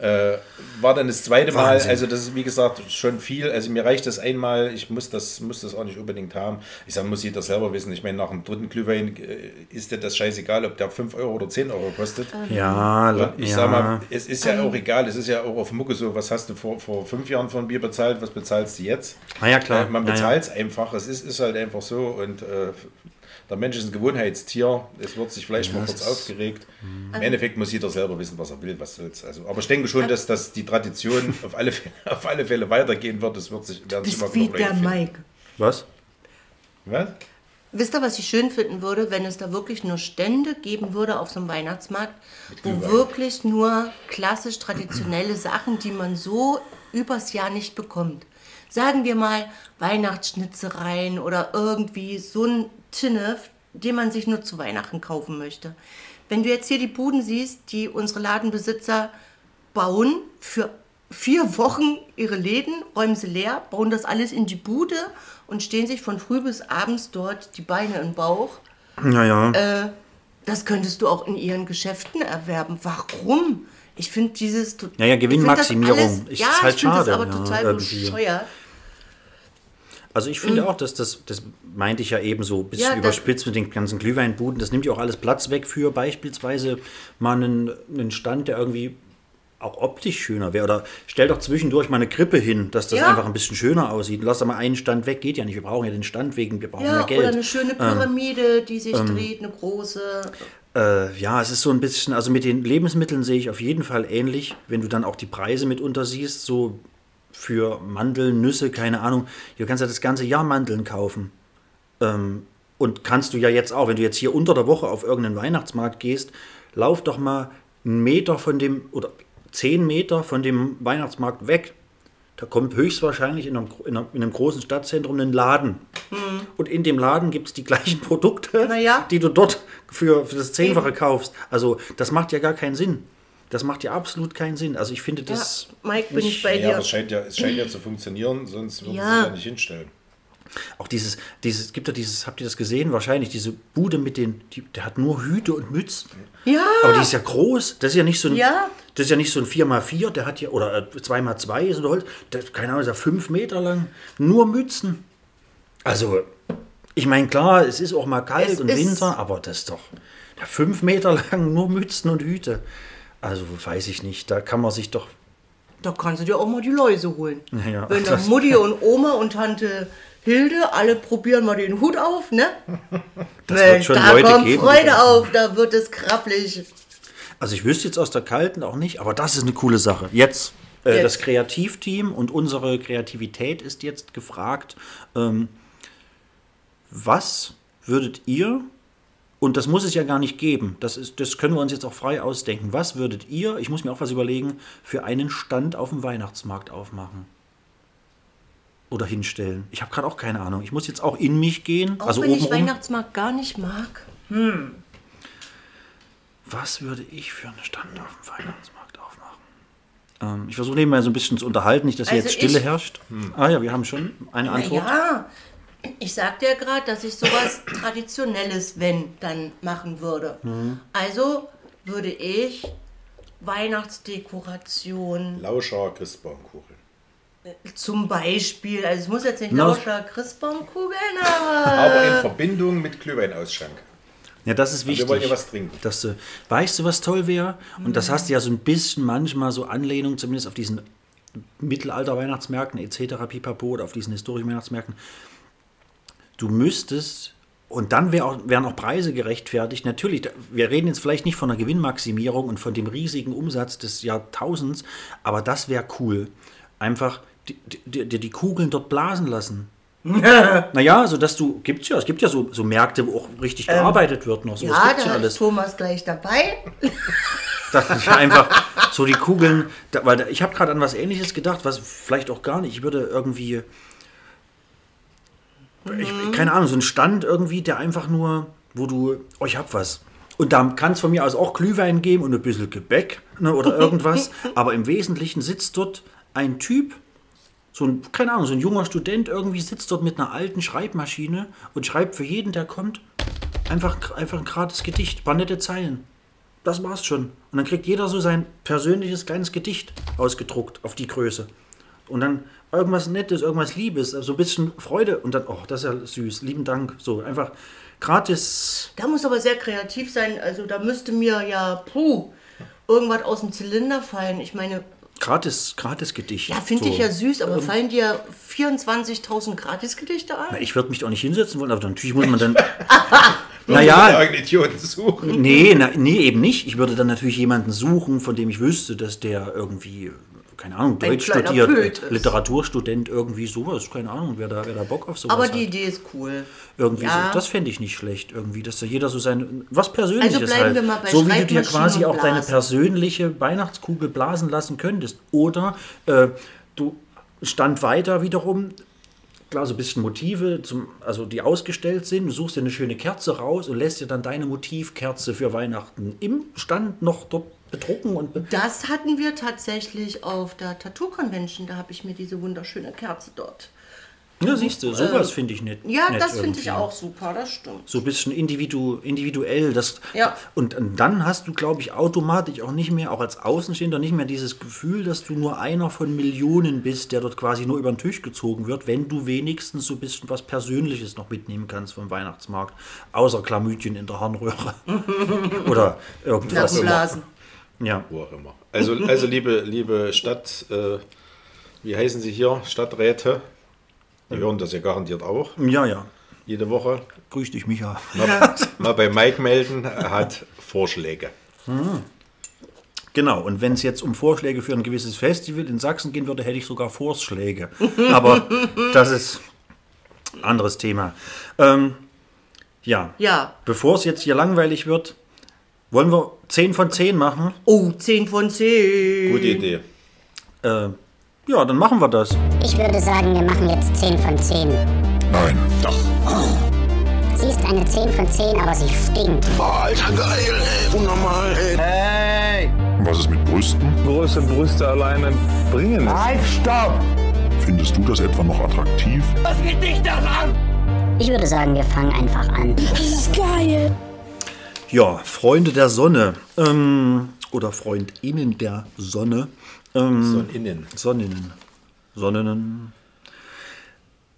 Äh, war dann das zweite Mal, Wahnsinn. also das ist wie gesagt schon viel. Also mir reicht das einmal, ich muss das, muss das auch nicht unbedingt haben. Ich sage, muss jeder selber wissen. Ich meine, nach dem dritten Glühwein äh, ist dir das scheißegal, ob der 5 Euro oder 10 Euro kostet. Ja, Und ich ja. sag mal, es ist ja auch egal, es ist ja auch auf Mucke so, was hast du vor, vor fünf Jahren von Bier bezahlt, was bezahlst du jetzt? Na ja, klar. Äh, man ja. bezahlt es einfach, es ist, ist halt einfach so und äh, der Mensch ist ein Gewohnheitstier, es wird sich vielleicht mal kurz aufgeregt. Im Endeffekt muss jeder selber wissen, was er will, was soll's. Also, aber ich denke schon, dass, dass die Tradition auf alle, Fälle, auf alle Fälle weitergehen wird, es wird sich, werden sich Bist immer wie wieder der finden. Mike. Was? Was? Wisst ihr, was ich schön finden würde, wenn es da wirklich nur Stände geben würde auf so einem Weihnachtsmarkt, wo wirklich nur klassisch traditionelle Sachen, die man so übers Jahr nicht bekommt. Sagen wir mal Weihnachtsschnitzereien oder irgendwie so ein Tinnef, den man sich nur zu Weihnachten kaufen möchte. Wenn du jetzt hier die Buden siehst, die unsere Ladenbesitzer bauen für vier Wochen ihre Läden, räumen sie leer, bauen das alles in die Bude und stehen sich von früh bis abends dort die Beine im Bauch. Naja. Äh, das könntest du auch in ihren Geschäften erwerben. Warum? Ich finde dieses. to- Ja, ja, ich find das Gewinnmaximierung alles- ist ja, halt ich finde das aber ja, total irgendwie. bescheuert. Also ich finde auch, dass das, das meinte ich ja eben so ein bisschen Ja, überspitzt mit den ganzen Glühweinbuden. Das nimmt ja auch alles Platz weg für beispielsweise mal einen, einen Stand, der irgendwie auch optisch schöner wäre. Oder stell doch zwischendurch mal eine Krippe hin, dass das Ja. einfach ein bisschen schöner aussieht. Lass da mal einen Stand weg, geht ja nicht. Wir brauchen ja den Stand wegen, wir brauchen ja, Ja, Geld. oder eine schöne Pyramide, die sich dreht, eine große. Äh, ja, es ist so ein bisschen, also mit den Lebensmitteln sehe ich auf jeden Fall ähnlich, wenn du dann auch die Preise mitunter siehst, so für Mandeln, Nüsse, keine Ahnung. Du kannst ja das ganze Jahr Mandeln kaufen. Ähm, und kannst du ja jetzt auch, wenn du jetzt hier unter der Woche auf irgendeinen Weihnachtsmarkt gehst, lauf doch mal einen Meter von dem, oder zehn Meter von dem Weihnachtsmarkt weg. Da kommt höchstwahrscheinlich in einem, in einem, in einem großen Stadtzentrum ein Laden. Und in dem Laden gibt es die gleichen Produkte, ja. die du dort für, für das Zehnfache kaufst. Also das macht ja gar keinen Sinn. Das macht ja absolut keinen Sinn. Also ich finde Ja, das. Mike, bin ich bei Ja, dir. aber es scheint ja, es scheint ja zu funktionieren, sonst würden Ja. sie sich ja nicht hinstellen. Auch dieses, dieses, gibt ja dieses, habt ihr das gesehen? Wahrscheinlich, diese Bude mit den, die, der hat nur Hüte und Mützen. Ja, Aber die ist ja groß. Das ist ja nicht so ein, Ja. das ist ja nicht so ein 4x4, der hat ja, oder äh, 2x2 ist ein Holz, der, keine Ahnung, ist ja 5 Meter lang. Nur Mützen. Also, ich meine, klar, es ist auch mal kalt Es und Winter, aber das ist doch der 5 Meter lang nur Mützen und Hüte. Also, weiß ich nicht, da kann man sich doch. da kannst du dir auch mal die Läuse holen. Ja, Wenn dann Mutti und Oma und Tante Hilde, alle probieren mal den Hut auf, ne? Das wird schon da Leute kommt geben, Freude auf, da wird es krabbelig. Also, ich wüsste jetzt aus der kalten auch nicht, aber das ist eine coole Sache. Jetzt. Äh, Jetzt. Das Kreativteam und unsere Kreativität ist jetzt gefragt. Ähm, was würdet ihr, und das muss es ja gar nicht geben, das, ist, das können wir uns jetzt auch frei ausdenken, was würdet ihr, ich muss mir auch was überlegen, für einen Stand auf dem Weihnachtsmarkt aufmachen? Oder hinstellen? Ich habe gerade auch keine Ahnung. Ich muss jetzt auch in mich gehen. Auch also wenn ich oben rum. Weihnachtsmarkt gar nicht mag. Was würde ich für einen Stand auf dem Weihnachtsmarkt aufmachen? Ähm, ich versuche nebenbei so ein bisschen zu unterhalten, nicht, dass hier Also jetzt Stille ich- herrscht. Ah ja, wir haben schon eine Antwort. Ja, ich sagte ja gerade, dass ich sowas Traditionelles, wenn, dann machen würde. Mhm. Also würde ich Weihnachtsdekoration Lauscher Christbaumkuchen. zum Beispiel, also es muss jetzt nicht Lauscher Christbaumkugeln, aber Aber in Verbindung mit Glühweinausschank. Ja, das ist wichtig. wir wollen ja was trinken. Dass du, weißt du, was toll wäre? Und das hast du ja so ein bisschen manchmal so Anlehnung, zumindest auf diesen Mittelalter-Weihnachtsmärkten etc. pipapo oder auf diesen historischen Weihnachtsmärkten. Du müsstest, und dann wär auch, wären auch Preise gerechtfertigt. Natürlich, wir reden jetzt vielleicht nicht von einer Gewinnmaximierung und von dem riesigen Umsatz des Jahrtausends, aber das wäre cool. Einfach die, die, die, Kugeln dort blasen lassen. Naja, so dass du, gibt's ja, es gibt ja so, so Märkte, wo auch richtig gearbeitet wird noch. So, ja, da ja ist Thomas gleich dabei. dass ich einfach so die Kugeln, da, weil da, ich habe gerade an was ähnliches gedacht, was vielleicht auch gar nicht, ich würde irgendwie ich, keine Ahnung, so ein Stand irgendwie, der einfach nur, wo du, oh, ich hab was. Und da kann es von mir aus auch Glühwein geben und ein bisschen Gebäck ne, oder irgendwas. Aber im Wesentlichen sitzt dort ein Typ, so ein, keine Ahnung, so ein junger Student irgendwie sitzt dort mit einer alten Schreibmaschine und schreibt für jeden, der kommt, einfach, einfach ein gratis Gedicht, paar nette Zeilen. Das war's schon. Und dann kriegt jeder so sein persönliches kleines Gedicht ausgedruckt auf die Größe. Und dann irgendwas Nettes, irgendwas Liebes, so ein bisschen Freude und dann, oh, das ist ja süß, lieben Dank. So einfach gratis. Da muss aber sehr kreativ sein. Also da müsste mir ja, puh, irgendwas aus dem Zylinder fallen. Ich meine, Gratis, gratis Gedicht. ja, finde so. ich ja süß, aber fallen dir 24.000 Gratisgedichte ein? Na, ich würde mich doch nicht hinsetzen wollen, aber natürlich muss man dann. Ja, naja, einen Idioten suchen. nee, na, nee, eben nicht. Ich würde dann natürlich jemanden suchen, von dem ich wüsste, dass der irgendwie, keine Ahnung, Deutsch studiert. Literaturstudent, irgendwie sowas, keine Ahnung, wer da, wer da Bock auf sowas aber hat. die Idee ist cool. Irgendwie Ja. so. Das fände ich nicht schlecht, irgendwie, dass da jeder so sein, was Persönliches Also bleiben halt. wir mal bei so wie du dir quasi auch deine persönliche Weihnachtskugel blasen lassen könntest. Oder äh, du stand weiter wiederum, klar, so ein bisschen Motive, zum, also die ausgestellt sind. Du suchst dir eine schöne Kerze raus und lässt dir dann deine Motivkerze für Weihnachten im Stand noch dort bedrucken und be Das hatten wir tatsächlich auf der Tattoo Convention. Da habe ich mir diese wunderschöne Kerze dort. Ja, siehst du, sowas finde ich nett. Äh, Ja, nett das finde ich auch super, das stimmt. so ein bisschen individu individuell. Das, Ja. Und dann hast du, glaube ich, automatisch auch nicht mehr, auch als Außenstehender, nicht mehr dieses Gefühl, dass du nur einer von Millionen bist, der dort quasi nur über den Tisch gezogen wird, wenn du wenigstens so ein bisschen was Persönliches noch mitnehmen kannst vom Weihnachtsmarkt. Außer Chlamydien in der Harnröhre. Oder irgendwas. Blasen. Ja. Wo auch immer. Also, also liebe, liebe Stadt, äh, wie heißen sie hier? Stadträte. Die hören das ja garantiert auch ja, ja. jede Woche. Grüß dich, Micha. Mal, mal bei Mike melden, er hat Vorschläge. Genau, und wenn es jetzt um Vorschläge für ein gewisses Festival in Sachsen gehen würde, hätte ich sogar Vorschläge. Aber das ist ein anderes Thema. Ähm, ja, Ja. bevor es jetzt hier langweilig wird, wollen wir 10 von 10 machen? Oh, 10 von 10. Gute Idee. Äh, ja, dann machen wir das. Ich würde sagen, wir machen jetzt 10 von 10. Nein. Doch. Sie ist eine 10 von 10, aber sie stinkt. Boah, Alter, geil, ey. Unnormal, ey. Was ist mit Brüsten? Große Brüste alleine bringen es. Findest du das etwa noch attraktiv? Ich würde sagen, wir fangen einfach an. Ja, Freunde der Sonne. Ähm, oder FreundInnen der Sonne. Ähm, So ein Innen. Sonninnen. Sonninnen.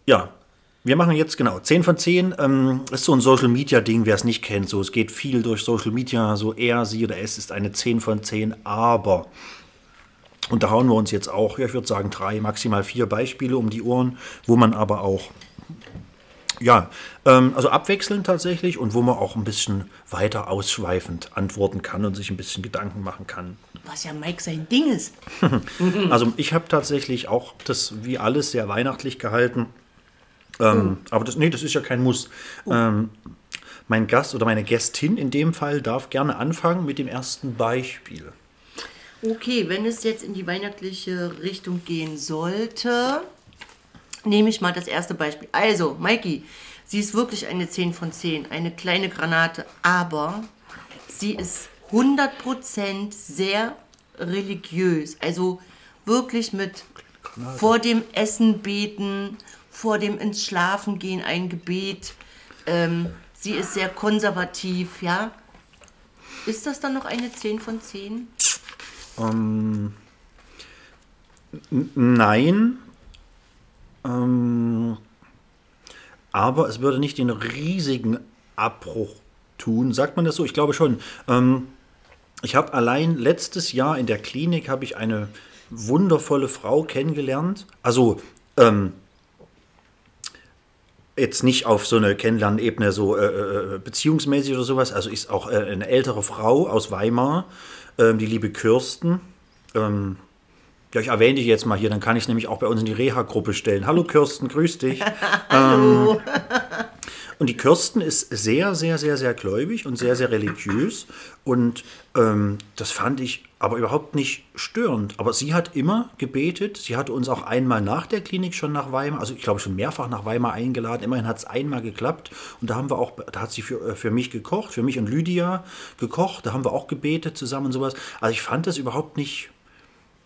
Ja, wir machen jetzt genau 10 von 10. Ähm, ist so ein Social Media Ding, wer es nicht kennt. So, es geht viel durch Social Media, so er, sie oder es ist eine 10 von 10, aber. Und da hauen wir uns jetzt auch, ja, ich würde sagen, drei, maximal vier Beispiele um die Ohren, wo man aber auch ja, ähm, also abwechselnd tatsächlich und wo man auch ein bisschen weiter ausschweifend antworten kann und sich ein bisschen Gedanken machen kann. Was ja Mike sein Ding ist. Also ich habe tatsächlich auch das wie alles sehr weihnachtlich gehalten. Ähm, Aber das, nee, das ist ja kein Muss. Ähm, mein Gast oder meine Gästin in dem Fall darf gerne anfangen mit dem ersten Beispiel. Okay, wenn es jetzt in die weihnachtliche Richtung gehen sollte, nehme ich mal das erste Beispiel. Also, Maiki, sie ist wirklich eine 10 von 10, eine kleine Granate, aber sie ist 100% sehr religiös. Also wirklich mit vor dem Essen beten, vor dem ins Schlafen gehen ein Gebet. Ähm, sie ist sehr konservativ, ja. Ist das dann noch eine 10 von 10? Nein. Ähm, aber es würde nicht den riesigen Abbruch tun. Sagt man das so? Ich glaube schon. Ähm, ich habe allein letztes Jahr in der Klinik habe ich eine wundervolle Frau kennengelernt. Also ähm, jetzt nicht auf so eine Kennenlernebene so äh, äh, beziehungsmäßig oder sowas. Also ist auch äh, eine ältere Frau aus Weimar, ähm, die liebe Kirsten. Ähm, ja, ich erwähne dich jetzt mal hier, dann kann ich es nämlich auch bei uns in die Reha-Gruppe stellen. Hallo Kirsten, grüß dich. Hallo. Ähm, Und die Kirsten ist sehr, sehr, sehr, sehr gläubig und sehr, sehr religiös. Und ähm, das fand ich aber überhaupt nicht störend. Aber sie hat immer gebetet. Sie hatte uns auch einmal nach der Klinik schon nach Weimar, also ich glaube schon mehrfach nach Weimar eingeladen. Immerhin hat es einmal geklappt. Und da haben wir auch, da hat sie für, äh, für mich gekocht, für mich und Lydia gekocht. Da haben wir auch gebetet zusammen und sowas. Also ich fand das überhaupt nicht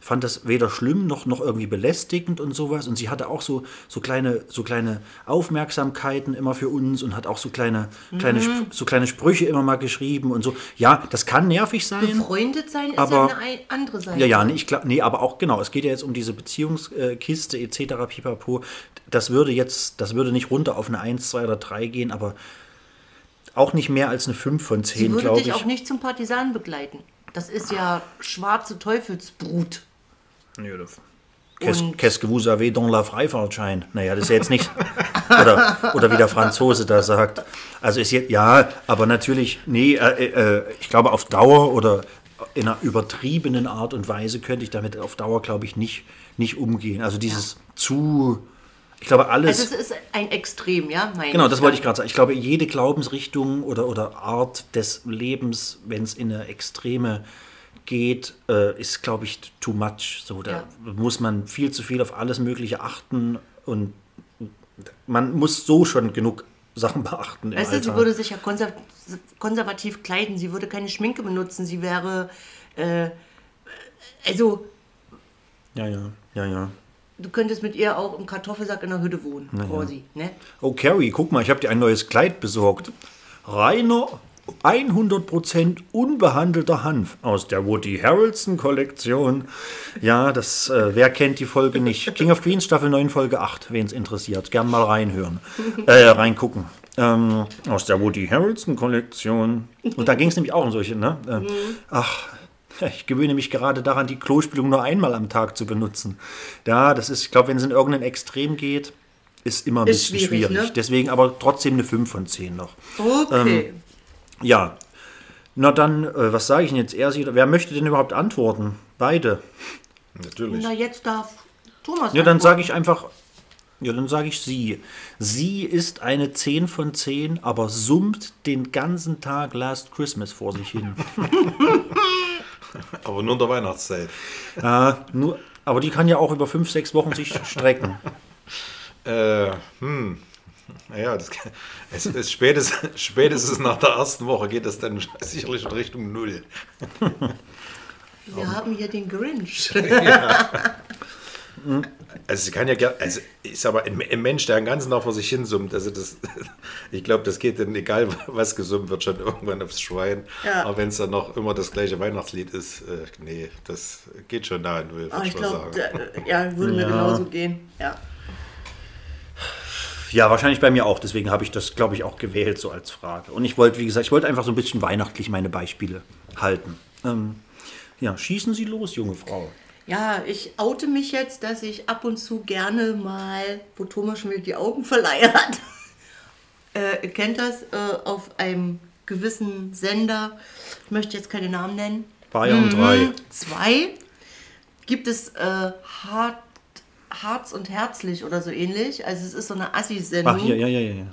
fand das weder schlimm noch, noch irgendwie belästigend und sowas. Und sie hatte auch so, so, kleine, so kleine Aufmerksamkeiten immer für uns und hat auch so kleine, kleine, Sp- so kleine Sprüche immer mal geschrieben und so. Ja, das kann nervig sein. Befreundet sein ist Aber- ja eine ein- andere Seite. Ja, ja, nee, ich glaub, nee, aber auch genau, es geht ja jetzt um diese Beziehungskiste etc. pipapo. Das würde jetzt, das würde nicht runter auf eine 1, 2 oder 3 gehen, aber auch nicht mehr als eine 5 von Sie 10, würde glaube dich ich. auch nicht zum Partisanen begleiten. Das ist ja schwarze Teufelsbrut. Ja, das- Qu'est-ce que vous avez dans la Freifahrtschein? Naja, das ist ja jetzt nicht. Oder, oder wie der Franzose da sagt. Also ist jetzt, ja, aber natürlich, nee, äh, äh, ich glaube auf Dauer oder in einer übertriebenen Art und Weise könnte ich damit auf Dauer, glaube ich, nicht, nicht umgehen. Also dieses zu, ich glaube, alles. Also es ist ein Extrem, ja? Genau, das wollte ich ja. gerade sagen. Ich glaube, jede Glaubensrichtung oder, oder Art des Lebens, wenn es in eine Extreme geht, äh, ist, glaube ich, too much. So, da Ja. muss man viel zu viel auf alles Mögliche achten und man muss so schon genug Sachen beachten im Weißt du, sie würde sich ja konser konservativ kleiden, sie würde keine Schminke benutzen, sie wäre, äh, also ja, ja, ja, ja. du könntest mit ihr auch im Kartoffelsack in der Hütte wohnen, quasi, ne? Oh, Carrie, guck mal, ich habe dir ein neues Kleid besorgt. Reiner 100% unbehandelter Hanf aus der Woody Harrelson Kollektion. Ja, das, äh, wer kennt die Folge nicht? King of Queens Staffel 9, Folge 8, wen es interessiert. Gern mal reinhören, äh, reingucken. Ähm, aus der Woody Harrelson Kollektion. Und da ging es nämlich auch um solche, ne? Äh, Ach, ich gewöhne mich gerade daran, die Klospülung nur einmal am Tag zu benutzen. Ja, das ist, ich glaube, wenn es in irgendein Extrem geht, ist immer ein Ist bisschen schwierig, schwierig. ne? Deswegen aber trotzdem eine 5 von 10 noch. Okay. Ähm, Ja. Na dann, äh, was sage ich denn jetzt? Er, sie, wer möchte denn überhaupt antworten? Beide. Natürlich. Na, jetzt darf Thomas. Ja, dann sage ich einfach, ja, dann sage ich sie. Sie ist eine 10 von 10, aber summt den ganzen Tag Last Christmas vor sich hin. Aber nur in der Weihnachtszeit. äh, nur, aber die kann ja auch über 5, 6 Wochen sich strecken. Äh, hm. Naja, das, es ist spätestens, spätestens nach der ersten Woche geht das dann sicherlich in Richtung Null. Wir haben hier den Grinch. Also sie kann ja gerne, also ich sag mal, ein, ein Mensch, der den ganzen Tag vor sich hin summt, also das, ich glaube, das geht dann, egal was gesummt wird, schon irgendwann aufs Schwein. Ja. Aber wenn es dann noch immer das gleiche Weihnachtslied ist, äh, nee, das geht schon nahe Null, würde ich ich mal glaube, sagen. ja, würde mir Ja. genauso gehen. Ja. Ja, wahrscheinlich bei mir auch. Deswegen habe ich das, glaube ich, auch gewählt so als Frage. Und ich wollte, wie gesagt, ich wollte einfach so ein bisschen weihnachtlich meine Beispiele halten. Ähm, ja, schießen Sie los, junge Frau. Ja, ich oute mich jetzt, dass ich ab und zu gerne mal, wo Thomas schon wieder die Augen verleiert, äh, ihr kennt das, äh, auf einem gewissen Sender, ich möchte jetzt keine Namen nennen, Bayern 3. zwei, gibt es äh, Hart, Harz und Herzlich oder so ähnlich. Also es ist so eine Assi-Sendung. Ach, hier, ja, ja, ja. ja.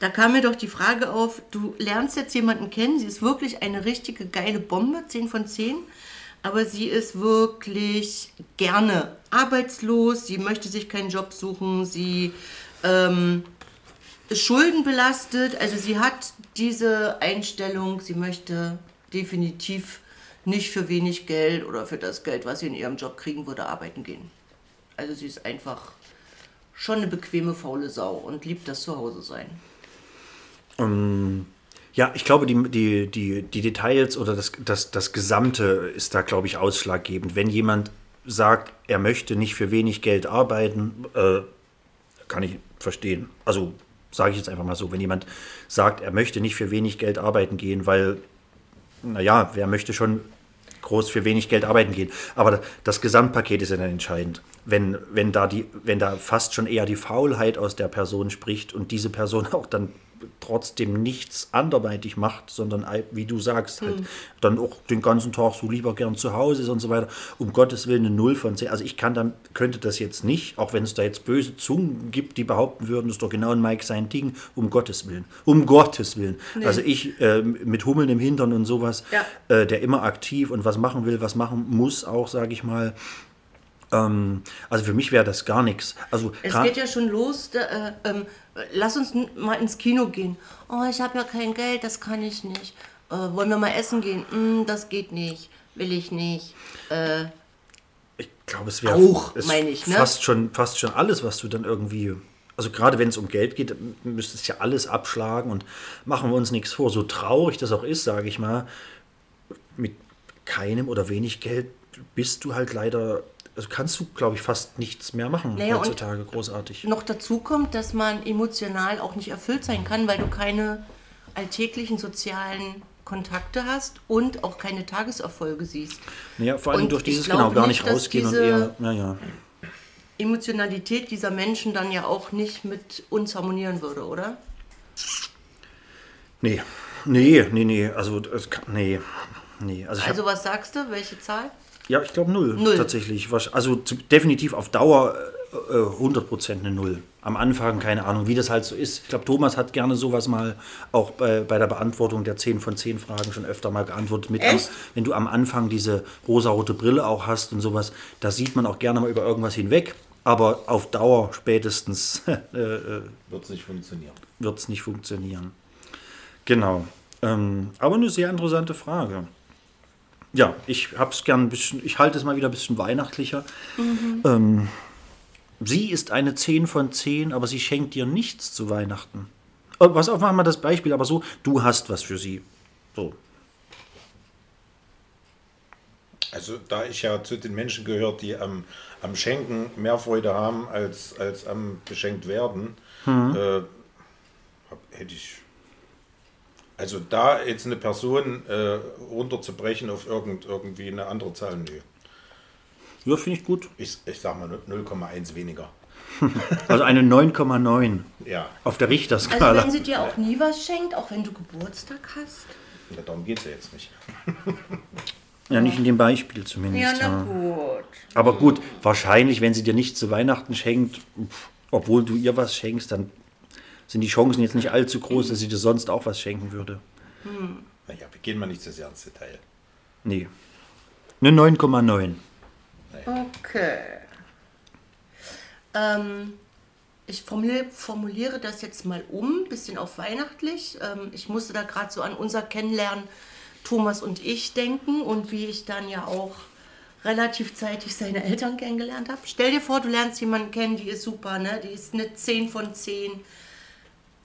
Da kam mir doch die Frage auf, du lernst jetzt jemanden kennen, sie ist wirklich eine richtige geile Bombe, 10 von 10, aber sie ist wirklich gerne arbeitslos, sie möchte sich keinen Job suchen, sie ähm, ist schuldenbelastet, also sie hat diese Einstellung, sie möchte definitiv nicht für wenig Geld oder für das Geld, was sie in ihrem Job kriegen würde, arbeiten gehen. Also sie ist einfach schon eine bequeme, faule Sau und liebt das Zuhause sein. Ja, ich glaube, die, die, die, die Details oder das, das, das Gesamte ist da, glaube ich, ausschlaggebend. Wenn jemand sagt, er möchte nicht für wenig Geld arbeiten, äh, kann ich verstehen. Also sage ich jetzt einfach mal so, wenn jemand sagt, er möchte nicht für wenig Geld arbeiten gehen, weil, naja, wer möchte schon groß für wenig Geld arbeiten gehen. Aber das Gesamtpaket ist ja dann entscheidend. Wenn, wenn, da die, wenn da fast schon eher die Faulheit aus der Person spricht und diese Person auch dann trotzdem nichts anderweitig macht, sondern wie du sagst, halt dann auch den ganzen Tag so lieber gern zu Hause ist und so weiter. Um Gottes Willen eine Null von 10. Also ich kann dann, könnte das jetzt nicht, auch wenn es da jetzt böse Zungen gibt, die behaupten würden, das ist doch genau ein Mike sein Ding, um Gottes Willen. Um Gottes Willen. Also ich äh, mit Hummeln im Hintern und sowas, Ja. äh, der immer aktiv und was machen will, was machen muss, auch sage ich mal. Ähm, also für mich wäre das gar nichts. Also Es geht ja schon los. Da, äh, ähm, lass uns mal ins Kino gehen. Oh, ich habe ja kein Geld, das kann ich nicht. Äh, wollen wir mal essen gehen? Hm, das geht nicht. Will ich nicht. Ich glaube, es wäre Auch, es meine ich, ne? fast, schon, fast schon alles, was du dann irgendwie. Also gerade wenn es um Geld geht, müsstest du ja alles abschlagen und machen wir uns nichts vor. So traurig das auch ist, sage ich mal, mit keinem oder wenig Geld bist du halt leider, also kannst du, glaube ich, fast nichts mehr machen Naja, heutzutage großartig. Noch dazu kommt, dass man emotional auch nicht erfüllt sein kann, weil du keine alltäglichen sozialen Kontakte hast und auch keine Tageserfolge siehst. Naja, vor allem und durch dieses genau gar nicht, rausgehen und eher, naja. Emotionalität dieser Menschen dann ja auch nicht mit uns harmonieren würde, oder? Nee, nee, nee, nee, also, nee, nee. Also Also was sagst du? Welche Zahl? Ja, ich glaube null, Null. tatsächlich. Also zu, definitiv auf Dauer äh, äh, 100% eine Null. Am Anfang keine Ahnung, wie das halt so ist. Ich glaube, Thomas hat gerne sowas mal auch bei, bei der Beantwortung der 10 von 10 Fragen schon öfter mal geantwortet. Mit am, wenn du am Anfang diese rosarote Brille auch hast und sowas, da sieht man auch gerne mal über irgendwas hinweg. Aber auf Dauer spätestens äh, äh, Wird es nicht funktionieren. wird es nicht funktionieren. Genau. Ähm, aber eine sehr interessante Frage. Ja, ich hab's gern ein bisschen, ich halte es mal wieder ein bisschen weihnachtlicher. Ähm, sie ist eine 10 von 10, aber sie schenkt dir nichts zu Weihnachten. Oh, pass auf, machen wir das Beispiel, aber so, du hast was für sie. So. Also da ich ja zu den Menschen gehört, die am, am Schenken mehr Freude haben als, als am beschenkt werden, äh, hab, hätte ich. Also da jetzt eine Person äh, runterzubrechen auf irgend, irgendwie eine andere Zahl, nö. Ja, finde ich gut. Ich, ich sag mal 0,1 weniger. Also eine 9,9 Ja, auf der Also Richterskala. wenn sie dir auch nie was schenkt, auch wenn du Geburtstag hast? ja darum geht es ja jetzt nicht. ja, nicht in dem Beispiel zumindest. ja. gut. Aber gut, wahrscheinlich, wenn sie dir nicht zu Weihnachten schenkt, obwohl du ihr was schenkst, dann sind die Chancen jetzt nicht allzu groß, dass sie dir sonst auch was schenken würde. Naja, wir gehen mal nicht zu sehr ins Detail. Nee. Eine 9,9. Okay. Ähm, ich formuliere, formuliere das jetzt mal um, bisschen auf weihnachtlich. Ähm, ich musste da gerade so an unser Kennenlernen Thomas und ich denken und wie ich dann ja auch relativ zeitig seine Eltern kennengelernt habe. Stell dir vor, du lernst jemanden kennen, die ist super, ne? Die ist eine 10 von 10.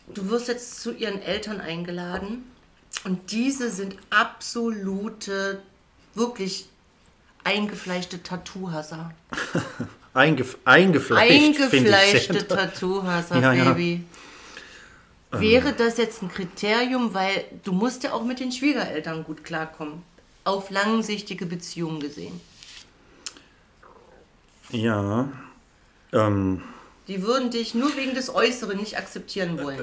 Du wirst jetzt zu ihren Eltern eingeladen und diese sind absolute, wirklich eingefleischte Tattoo-Hasser. Eingef eingefleischt. Eingefleischte Tattoo-Hasser, Ja, ja. Baby. Wäre das jetzt ein Kriterium, weil du musst ja auch mit den Schwiegereltern gut klarkommen. Auf langsichtige Beziehungen gesehen. Ja. Ähm, Die würden dich nur wegen des Äußeren nicht akzeptieren wollen.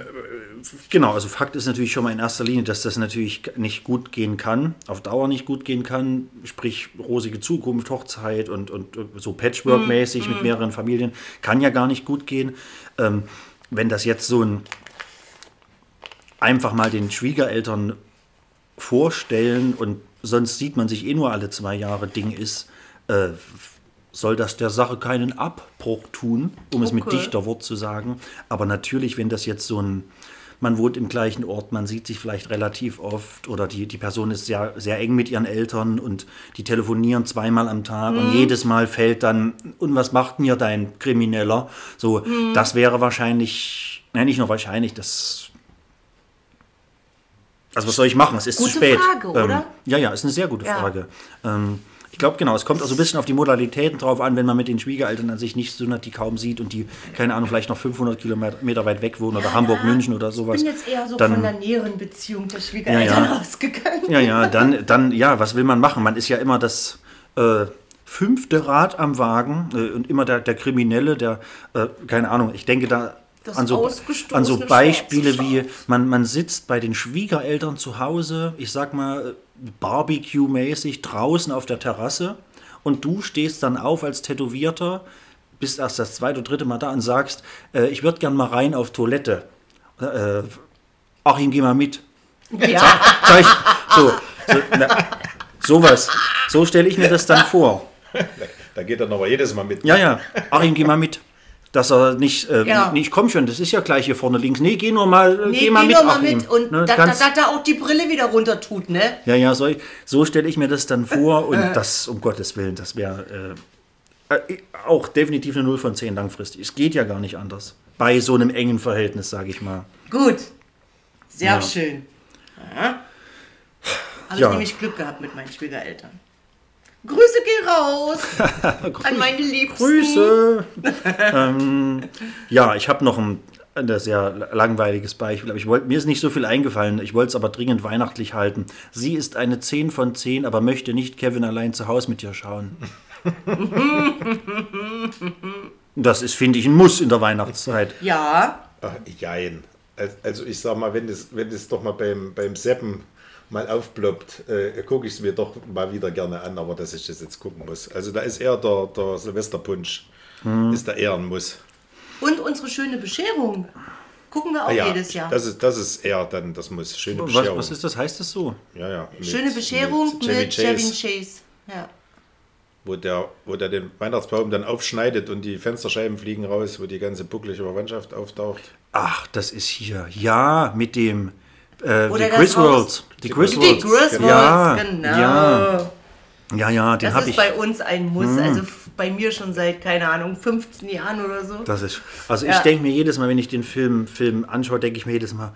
genau, also Fakt ist natürlich schon mal in erster Linie, dass das natürlich nicht gut gehen kann, auf Dauer nicht gut gehen kann, sprich rosige Zukunft, Hochzeit und, und so Patchwork-mäßig mit mehreren Familien, kann ja gar nicht gut gehen. Ähm, wenn das jetzt so ein einfach mal den Schwiegereltern vorstellen und sonst sieht man sich eh nur alle zwei Jahre Ding ist, äh, soll das der Sache keinen Abbruch tun, um es mit Okay. Dichterwort zu sagen. Aber natürlich, wenn das jetzt so ein, man wohnt im gleichen Ort, man sieht sich vielleicht relativ oft oder die, die Person ist sehr, sehr eng mit ihren Eltern und die telefonieren zweimal am Tag und jedes Mal fällt dann, und was macht denn hier dein Krimineller? So, das wäre wahrscheinlich, nein, nicht nur wahrscheinlich, das also was soll ich machen? Es ist Gute zu spät. Frage, Ähm, oder? ja, ja, ist eine sehr gute Ja. Frage. Ähm, ich glaube, genau, es kommt auch so ein bisschen auf die Modalitäten drauf an, wenn man mit den Schwiegereltern an sich nicht so die kaum sieht und die, keine Ahnung, vielleicht noch 500 Kilometer weit weg wohnen oder Hamburg, München oder sowas. Ich bin jetzt eher so dann, von der näheren Beziehung der Schwiegereltern Ja, ja. ausgegangen. Ja, ja, dann, dann, ja, was will man machen? Man ist ja immer das äh, fünfte Rad am Wagen äh, und immer der, der Kriminelle, der, äh, keine Ahnung, ich denke da Das an so, an so Beispiele wie, man, man sitzt bei den Schwiegereltern zu Hause, ich sag mal Barbecue-mäßig draußen auf der Terrasse und du stehst dann auf als Tätowierter, bist erst das zweite oder dritte Mal da und sagst, äh, ich würde gern mal rein auf Toilette. Äh, Achim, geh mal mit. Ja, Sag ich, so, so, na, sowas. So stelle ich mir das dann vor. Da geht er aber jedes Mal mit. Ja, ja. Achim, geh mal mit. Dass er nicht, äh, Ja. nicht, komm schon, das ist ja gleich hier vorne links. Nee, geh nur mal, nee, geh mal mit, nur mal mit. Und Ne, da, da, da auch die Brille wieder runter tut, ne? ja, ja, so, so stelle ich mir das dann vor und das, um Gottes Willen, das wäre äh, äh, auch definitiv eine 0 von 10 langfristig. Es geht ja gar nicht anders. Bei so einem engen Verhältnis, sage ich mal. Gut. Sehr Ja. schön. Ja. Habe Ja. ich nämlich Glück gehabt mit meinen Schwiegereltern. Grüße geh raus an meine Liebsten. Grüße! ähm, ja, ich habe noch ein, ein sehr langweiliges Beispiel, aber ich wollt, mir ist nicht so viel eingefallen. Ich wollte es aber dringend weihnachtlich halten. Sie ist eine 10 von 10, aber möchte nicht Kevin allein zu Hause mit dir schauen. das ist, finde ich, ein Muss in der Weihnachtszeit. Ja, Ach, jein. Al- Also ich sag mal, wenn das, wenn das doch mal beim, beim Seppen mal aufploppt, äh, gucke ich es mir doch mal wieder gerne an, aber dass ich das jetzt gucken muss. Also da ist eher der, der Silvesterpunsch, Hm. ist da eher ein Muss. und unsere schöne Bescherung. Gucken wir auch Ah ja, jedes Jahr. Das ist, das ist eher dann das Muss. Schöne Was, Bescherung. was ist das? Heißt das so? Ja, ja. mit- schöne Bescherung mit, Chevy Chevy Chase, Chase. Ja. wo, der, wo der den Weihnachtsbaum dann aufschneidet und die Fensterscheiben fliegen raus, wo die ganze bucklige Verwandtschaft auftaucht. Ach, das ist hier. Ja, mit dem. Äh, die Oder das Griswolds. Die Die Griswolds. Griswolds, ja, genau. Ja, ja, ja, den Das habe ist ich. bei uns ein Muss. Also f- bei mir schon seit, keine Ahnung, 15 Jahren oder so. Das ist, also ich Ja. denke mir jedes Mal, wenn ich den Film, Film anschaue, denke ich mir jedes Mal,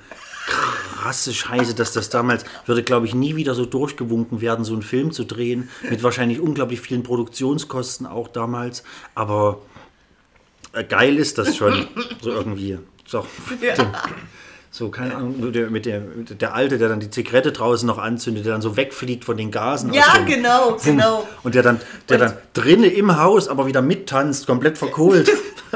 krasse Scheiße, dass das damals, würde glaube ich nie wieder so durchgewunken werden, so einen Film zu drehen, mit wahrscheinlich unglaublich vielen Produktionskosten auch damals, aber äh, geil ist das schon, so irgendwie. So, so keine Ahnung, mit der, mit der, mit der Alte, der dann die Zigarette draußen noch anzündet, der dann so wegfliegt von den Gasen. aus Ja, dem- genau, Wumm. genau. Und der dann, der dann drinnen im Haus, aber wieder mittanzt, komplett verkohlt.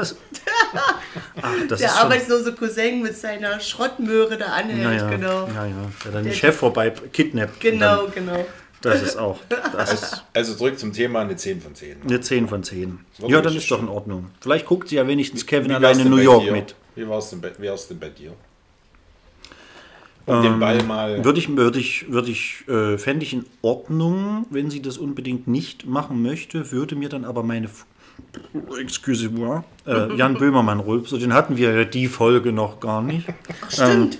Ach, das Der ist schon, arbeitslose Cousin mit seiner Schrottmöhre da anhält, ja, ja, genau. ja, ja. Der dann den Chef vorbei kidnappt. und Genau, Dann, genau. das ist auch das ist Also zurück zum Thema, eine 10 von 10. eine 10 von 10. war Ja, dann ist doch in Ordnung. Vielleicht guckt sie ja wenigstens Kevin Wie war's allein in New York mit. Wie war es denn, bei- wie war's denn bei dir? Um den Ball mal. Würde ich, würde ich, würde ich, äh, fände ich in Ordnung, wenn sie das unbedingt nicht machen möchte, würde mir dann aber meine, F- excuse-moi, äh, Jan Böhmermann rülpsen, den hatten wir ja die Folge noch gar nicht. Ach, stimmt.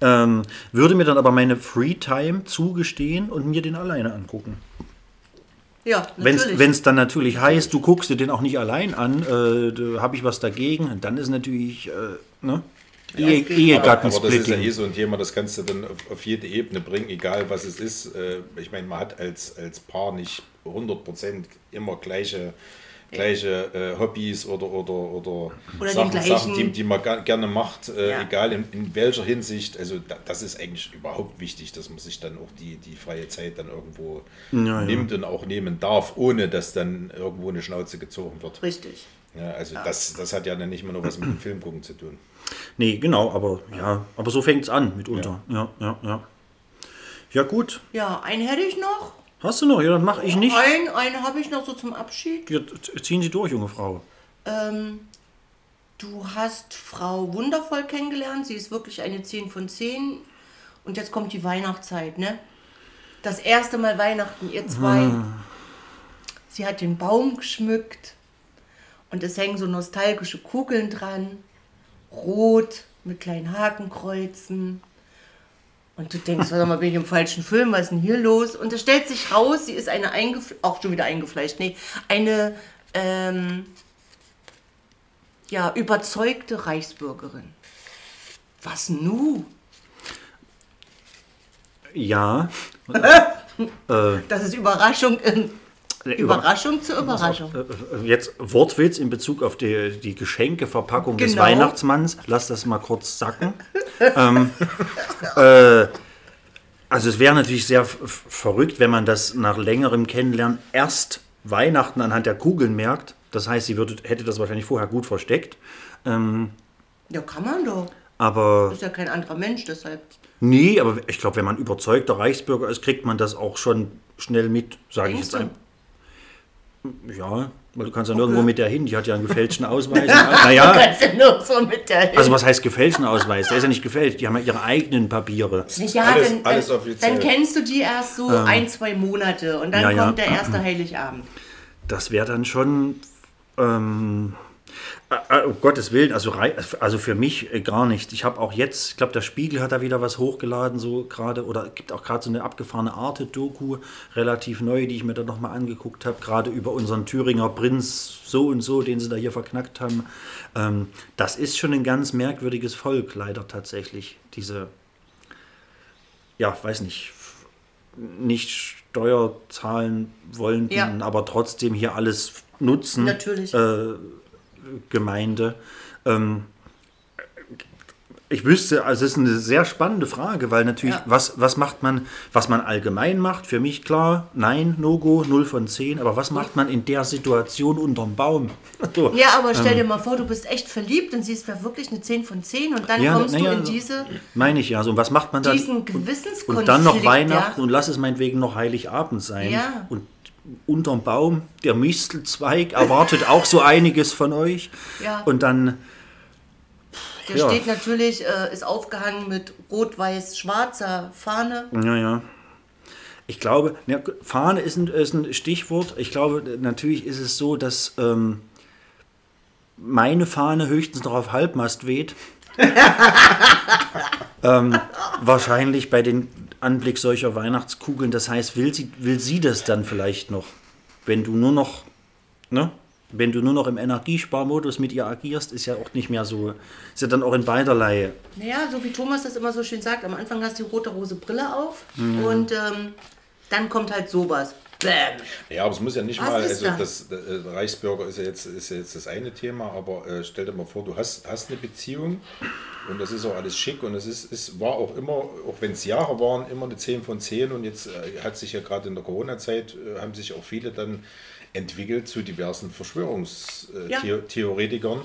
Ähm, würde mir dann aber meine Free-Time zugestehen und mir den alleine angucken. ja, Wenn natürlich. es dann natürlich heißt, du guckst dir den auch nicht allein an, äh, habe ich was dagegen, dann ist natürlich äh, ne? Ehe, Ehegattensplitting. aber das ist ja eh so ein Thema, das kannst du dann auf, auf jede Ebene bringen, egal was es ist. Äh, Ich meine, man hat als, als Paar nicht 100% immer gleiche, gleiche äh, Hobbys oder, oder, oder, Oder Sachen, Sachen die, die man ga- gerne macht, äh, Ja. egal in, in welcher Hinsicht. Also da, das ist eigentlich überhaupt wichtig, dass man sich dann auch die, die freie Zeit dann irgendwo nimmt und auch nehmen darf, ohne dass dann irgendwo eine Schnauze gezogen wird. Richtig. Ja, also das, das hat ja dann nicht mehr nur was mit dem Film gucken zu tun. Nee, genau, aber ja, aber so fängt es an mitunter. Ja. ja, ja, ja. gut. Ja, einen hätte ich noch. Hast du noch? Ja, dann mache ich nicht. Einen, einen habe ich noch so zum Abschied. Ja, ziehen Sie durch, junge Frau. Ähm, du hast Frau Wundervoll kennengelernt. Sie ist wirklich eine 10 von 10. Und jetzt kommt die Weihnachtszeit, ne? Das erste Mal Weihnachten, ihr zwei. Sie hat den Baum geschmückt. Und es hängen so nostalgische Kugeln dran. Rot mit kleinen Hakenkreuzen. Und du denkst, warte mal, bin ich im falschen Film? Was ist denn hier los? Und es stellt sich raus, sie ist eine eingefleischt, auch schon wieder eingefleischt, nee, eine ähm, ja, überzeugte Reichsbürgerin. Was nu? Ja. Das ist Überraschung in Überraschung zur Überraschung. Äh, Jetzt Wortwitz in Bezug auf die, die Geschenkeverpackung des Genau. Weihnachtsmanns. Lass das mal kurz sacken. ähm, äh, also es wäre natürlich sehr verrückt, wenn man das nach längerem Kennenlernen erst Weihnachten anhand der Kugeln merkt. Das heißt, sie würde, hätte das wahrscheinlich vorher gut versteckt. Ähm, Ja, kann man doch. aber Ist ja kein anderer Mensch, deshalb. nee, aber ich glaube, wenn man überzeugter Reichsbürger ist, kriegt man das auch schon schnell mit, sage ich jetzt du? Ja, weil du kannst ja nirgendwo mit der hin. Die hat ja einen gefälschten Ausweis. naja, Kannst du nur so mit der also was heißt gefälschten Ausweis? Der ist ja nicht gefälscht. Die haben ja ihre eigenen Papiere. Ja, Alles- dann, alles offiziell. dann kennst du die erst so ein, zwei Monate und dann Ja, ja. kommt der erste Heiligabend. Das wäre dann schon, ähm, äh, äh, um Gottes Willen, also, also für mich äh, gar nicht. Ich habe auch jetzt, ich glaube, der Spiegel hat da wieder was hochgeladen, so gerade, oder gibt auch gerade so eine abgefahrene Arte-Doku, relativ neu, die ich mir da nochmal angeguckt habe, gerade über unseren Thüringer Prinz so und so, den sie da hier verknackt haben. Ähm, das ist schon ein ganz merkwürdiges Volk, leider tatsächlich. Diese, ja, weiß nicht, nicht Steuer zahlen wollenden, Ja. aber trotzdem hier alles nutzen. Natürlich. Äh, Gemeinde. Ähm, ich wüsste, also es ist eine sehr spannende Frage, weil natürlich, Ja. was, was macht man, was man allgemein macht, für mich klar, nein, No-Go, 0 von 10, aber was macht man in der Situation unterm Baum? So. Ja, aber stell dir mal vor, du bist echt verliebt und siehst da wirklich eine 10 von 10 und dann Ja, kommst na du ja, in diese, Meine ich ja. So, und was macht man dann? diesen und, Gewissenskonflikt. und dann noch Weihnachten ja. und lass es meinetwegen noch Heiligabend sein. Ja. Und unterm Baum, der Mistelzweig erwartet auch so einiges von euch. Ja. Und dann, Der ja. steht natürlich, äh, ist aufgehangen mit rot-weiß-schwarzer Fahne. naja. Ich glaube, ja, Fahne ist ein, ist ein Stichwort. Ich glaube, natürlich ist es so, dass ähm, meine Fahne höchstens noch auf Halbmast weht. ähm, wahrscheinlich bei den Anblick solcher Weihnachtskugeln. Das heißt, will sie, will sie das dann vielleicht noch? Wenn du nur noch, ne? Wenn du nur noch im Energiesparmodus mit ihr agierst, ist ja auch nicht mehr so, ist ja dann auch in beiderlei. Naja, so wie Thomas das immer so schön sagt, am Anfang hast du die rote Rose Brille auf Mhm. und ähm, dann kommt halt sowas. Bäm. Ja, aber es muss ja nicht Was mal, also das? das, äh, Reichsbürger ist ja, jetzt, ist ja jetzt das eine Thema, aber äh, stell dir mal vor, du hast, hast eine Beziehung und das ist auch alles schick und es ist, es war auch immer, auch wenn es Jahre waren, immer eine 10 von 10 und jetzt äh, hat sich ja gerade in der Corona-Zeit, äh, haben sich auch viele dann entwickelt zu diversen Ja. Verschwörungstheoretikern.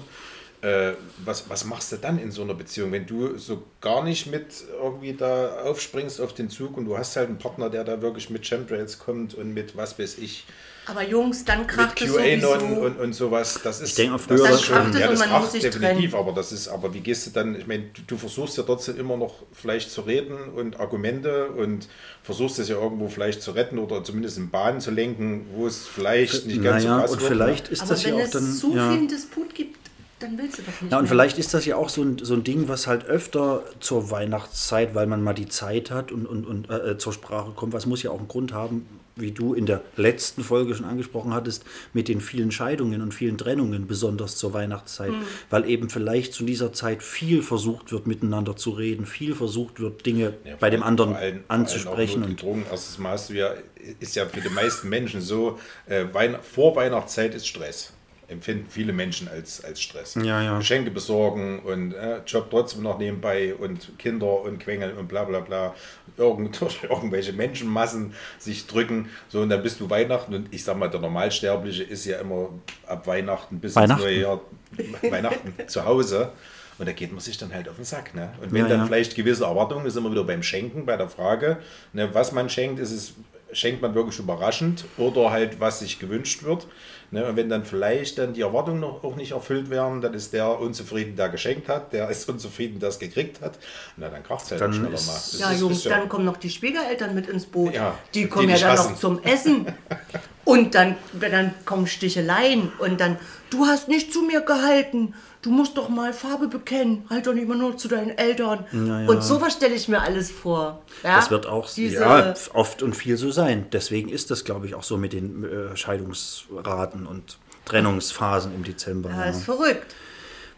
Äh, was, was machst du dann in so einer Beziehung, wenn du so gar nicht mit irgendwie da aufspringst auf den Zug und du hast halt einen Partner, der da wirklich mit Chemtrails kommt und mit was weiß ich, Aber Jungs, dann mit kracht es sowieso. und, und sowas. Das ist, Ich denke, das früher es schon, ja, und das kracht definitiv, trennen. aber das ist, aber wie gehst du dann, ich meine, du, du versuchst ja trotzdem immer noch vielleicht zu reden und Argumente und versuchst es ja irgendwo vielleicht zu retten oder zumindest in Bahnen zu lenken, wo es vielleicht nicht ganz Naja, so krass und wird. vielleicht ist Aber das ja wenn auch es dann. zu ja. viel Disput gibt, dann willst du doch nicht Ja, und mehr. vielleicht ist das ja auch so ein, so ein Ding, was halt öfter zur Weihnachtszeit, weil man mal die Zeit hat und, und, und äh, zur Sprache kommt. Was muss ja auch einen Grund haben, wie du in der letzten Folge schon angesprochen hattest, mit den vielen Scheidungen und vielen Trennungen, besonders zur Weihnachtszeit. Hm. Weil eben vielleicht zu dieser Zeit viel versucht wird, miteinander zu reden, viel versucht wird, Dinge Ja, bei dem anderen vor anzusprechen. Und. Erstens mal hast du ja, ist ja für die meisten Menschen so, äh, Weihn vor Weihnachtszeit ist Stress. Empfinden viele Menschen als, als Stress. Ja, ja. Geschenke besorgen und äh, Job trotzdem noch nebenbei und Kinder und Quengeln und bla bla bla. Irgend, durch irgendwelche Menschenmassen sich drücken. So, und dann bist du Weihnachten und ich sag mal, der Normalsterbliche ist ja immer ab Weihnachten bis Weihnachten. ins neue Jahr Weihnachten zu Hause. Und da geht man sich dann halt auf den Sack. Ne? Und wenn Ja, dann ja. vielleicht gewisse Erwartungen, ist immer wieder beim Schenken, bei der Frage, ne, was man schenkt, ist es, schenkt man wirklich überraschend oder halt, was sich gewünscht wird. Ne? Und wenn dann vielleicht dann die Erwartungen noch, auch nicht erfüllt werden, dann ist der unzufrieden, der geschenkt hat, der ist unzufrieden, der es gekriegt hat. Na, dann kracht es halt Dann schneller ist- mal. Das Ja, ist- Jungs, ist ja- dann kommen noch die Schwiegereltern mit ins Boot. Ja, die die kommen ja dich dann hassen. noch zum Essen. Und dann, dann kommen Sticheleien. Und dann, du hast nicht zu mir gehalten. Du musst doch mal Farbe bekennen. Halt doch nicht immer nur zu deinen Eltern. Und sowas stelle ich mir alles vor. Ja? Das wird auch Diese, ja, oft und viel so sein. Deswegen ist das, glaube ich, auch so mit den äh, Scheidungsraten und Trennungsphasen im Dezember. Ja, ja. ist verrückt.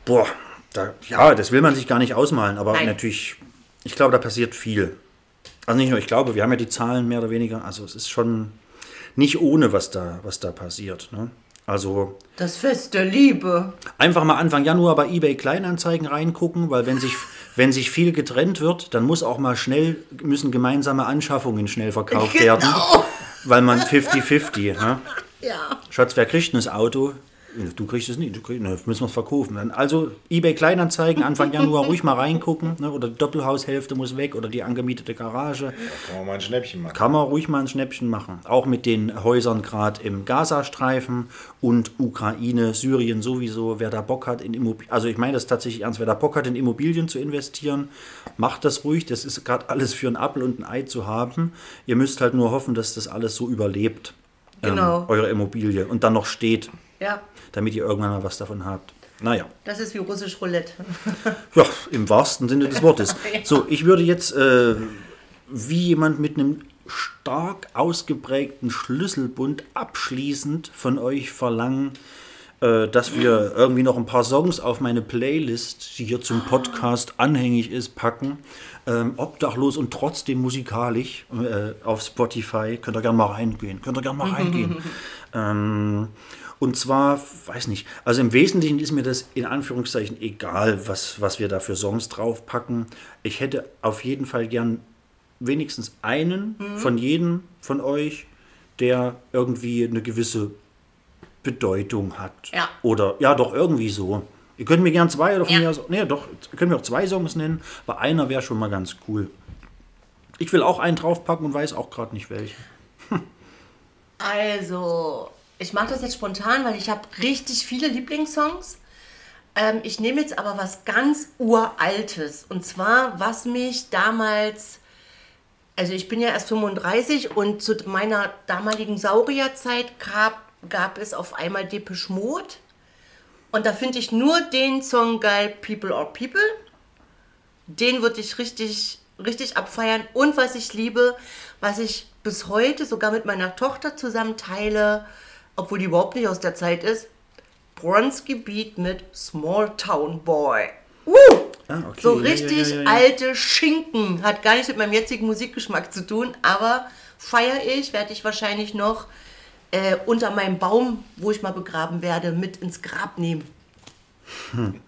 Boah, da, ja, das will man sich gar nicht ausmalen, aber Nein. natürlich, ich glaube, da passiert viel. Also nicht nur ich glaube, wir haben ja die Zahlen mehr oder weniger, also es ist schon nicht ohne, was da, was da passiert. Ne? Also Das Fest der Liebe. einfach mal Anfang Januar bei eBay Kleinanzeigen reingucken, weil wenn sich, wenn sich viel getrennt wird, dann muss auch mal schnell, müssen gemeinsame Anschaffungen schnell verkauft Genau. werden, weil man 50-50, ne? Ja. Schatz, wer kriegt denn das Auto? Du kriegst es nicht, du kriegst, ne, müssen wir es verkaufen. Dann Also eBay Kleinanzeigen, Anfang Januar ruhig mal reingucken. Ne, oder die Doppelhaushälfte muss weg oder die angemietete Garage. Kann man mal ein Schnäppchen machen. Kann man ruhig mal ein Schnäppchen machen. Auch mit den Häusern gerade im Gazastreifen und Ukraine, Syrien sowieso. Wer da Bock hat in Immobilien, also ich meine das tatsächlich ernst, wer da Bock hat in Immobilien zu investieren, macht das ruhig. Das ist gerade alles für einen Apfel und ein Ei zu haben. Ihr müsst halt nur hoffen, dass das alles so überlebt. Genau. Ähm, eure Immobilie und dann noch steht, Ja, damit ihr irgendwann mal was davon habt. Naja. das ist wie russisch Roulette. Ja, im wahrsten Sinne des Wortes. So, ich würde jetzt äh, wie jemand mit einem stark ausgeprägten Schlüsselbund abschließend von euch verlangen, äh, dass wir irgendwie noch ein paar Songs auf meine Playlist, die hier zum Podcast anhängig ist, packen. Ähm, obdachlos und trotzdem musikalisch äh, auf Spotify. Könnt ihr gerne mal reingehen. Könnt ihr gerne mal reingehen. ähm, und zwar, weiß nicht, also im Wesentlichen ist mir das in Anführungszeichen egal, was, was wir da für Songs draufpacken. Ich hätte auf jeden Fall gern wenigstens einen von jedem von euch, der irgendwie eine gewisse Bedeutung hat. Ja. Oder, ja, doch, irgendwie so. Ihr könnt mir gern zwei oder von Ja. mir aus, nee, doch, ihr könnt mir auch zwei Songs nennen, aber einer wäre schon mal ganz cool. Ich will auch einen draufpacken und weiß auch gerade nicht welchen. Also, ich mache das jetzt spontan, weil ich habe richtig viele Lieblingssongs. Ähm, ich nehme jetzt aber was ganz Uraltes. Und zwar, was mich damals, also ich bin ja erst 35 und zu meiner damaligen Saurierzeit gab, gab es auf einmal Depeche Mode. Und da finde ich nur den Song geil, People or People. Den würde ich richtig, richtig abfeiern. Und was ich liebe, was ich bis heute sogar mit meiner Tochter zusammen teile, obwohl die überhaupt nicht aus der Zeit ist, Bronski Beat mit Small Town Boy. Uh, Ah, okay. so richtig ja, ja, ja. alte Schinken. Hat gar nichts mit meinem jetzigen Musikgeschmack zu tun, aber feiere ich, werde ich wahrscheinlich noch äh, unter meinem Baum, wo ich mal begraben werde, mit ins Grab nehmen.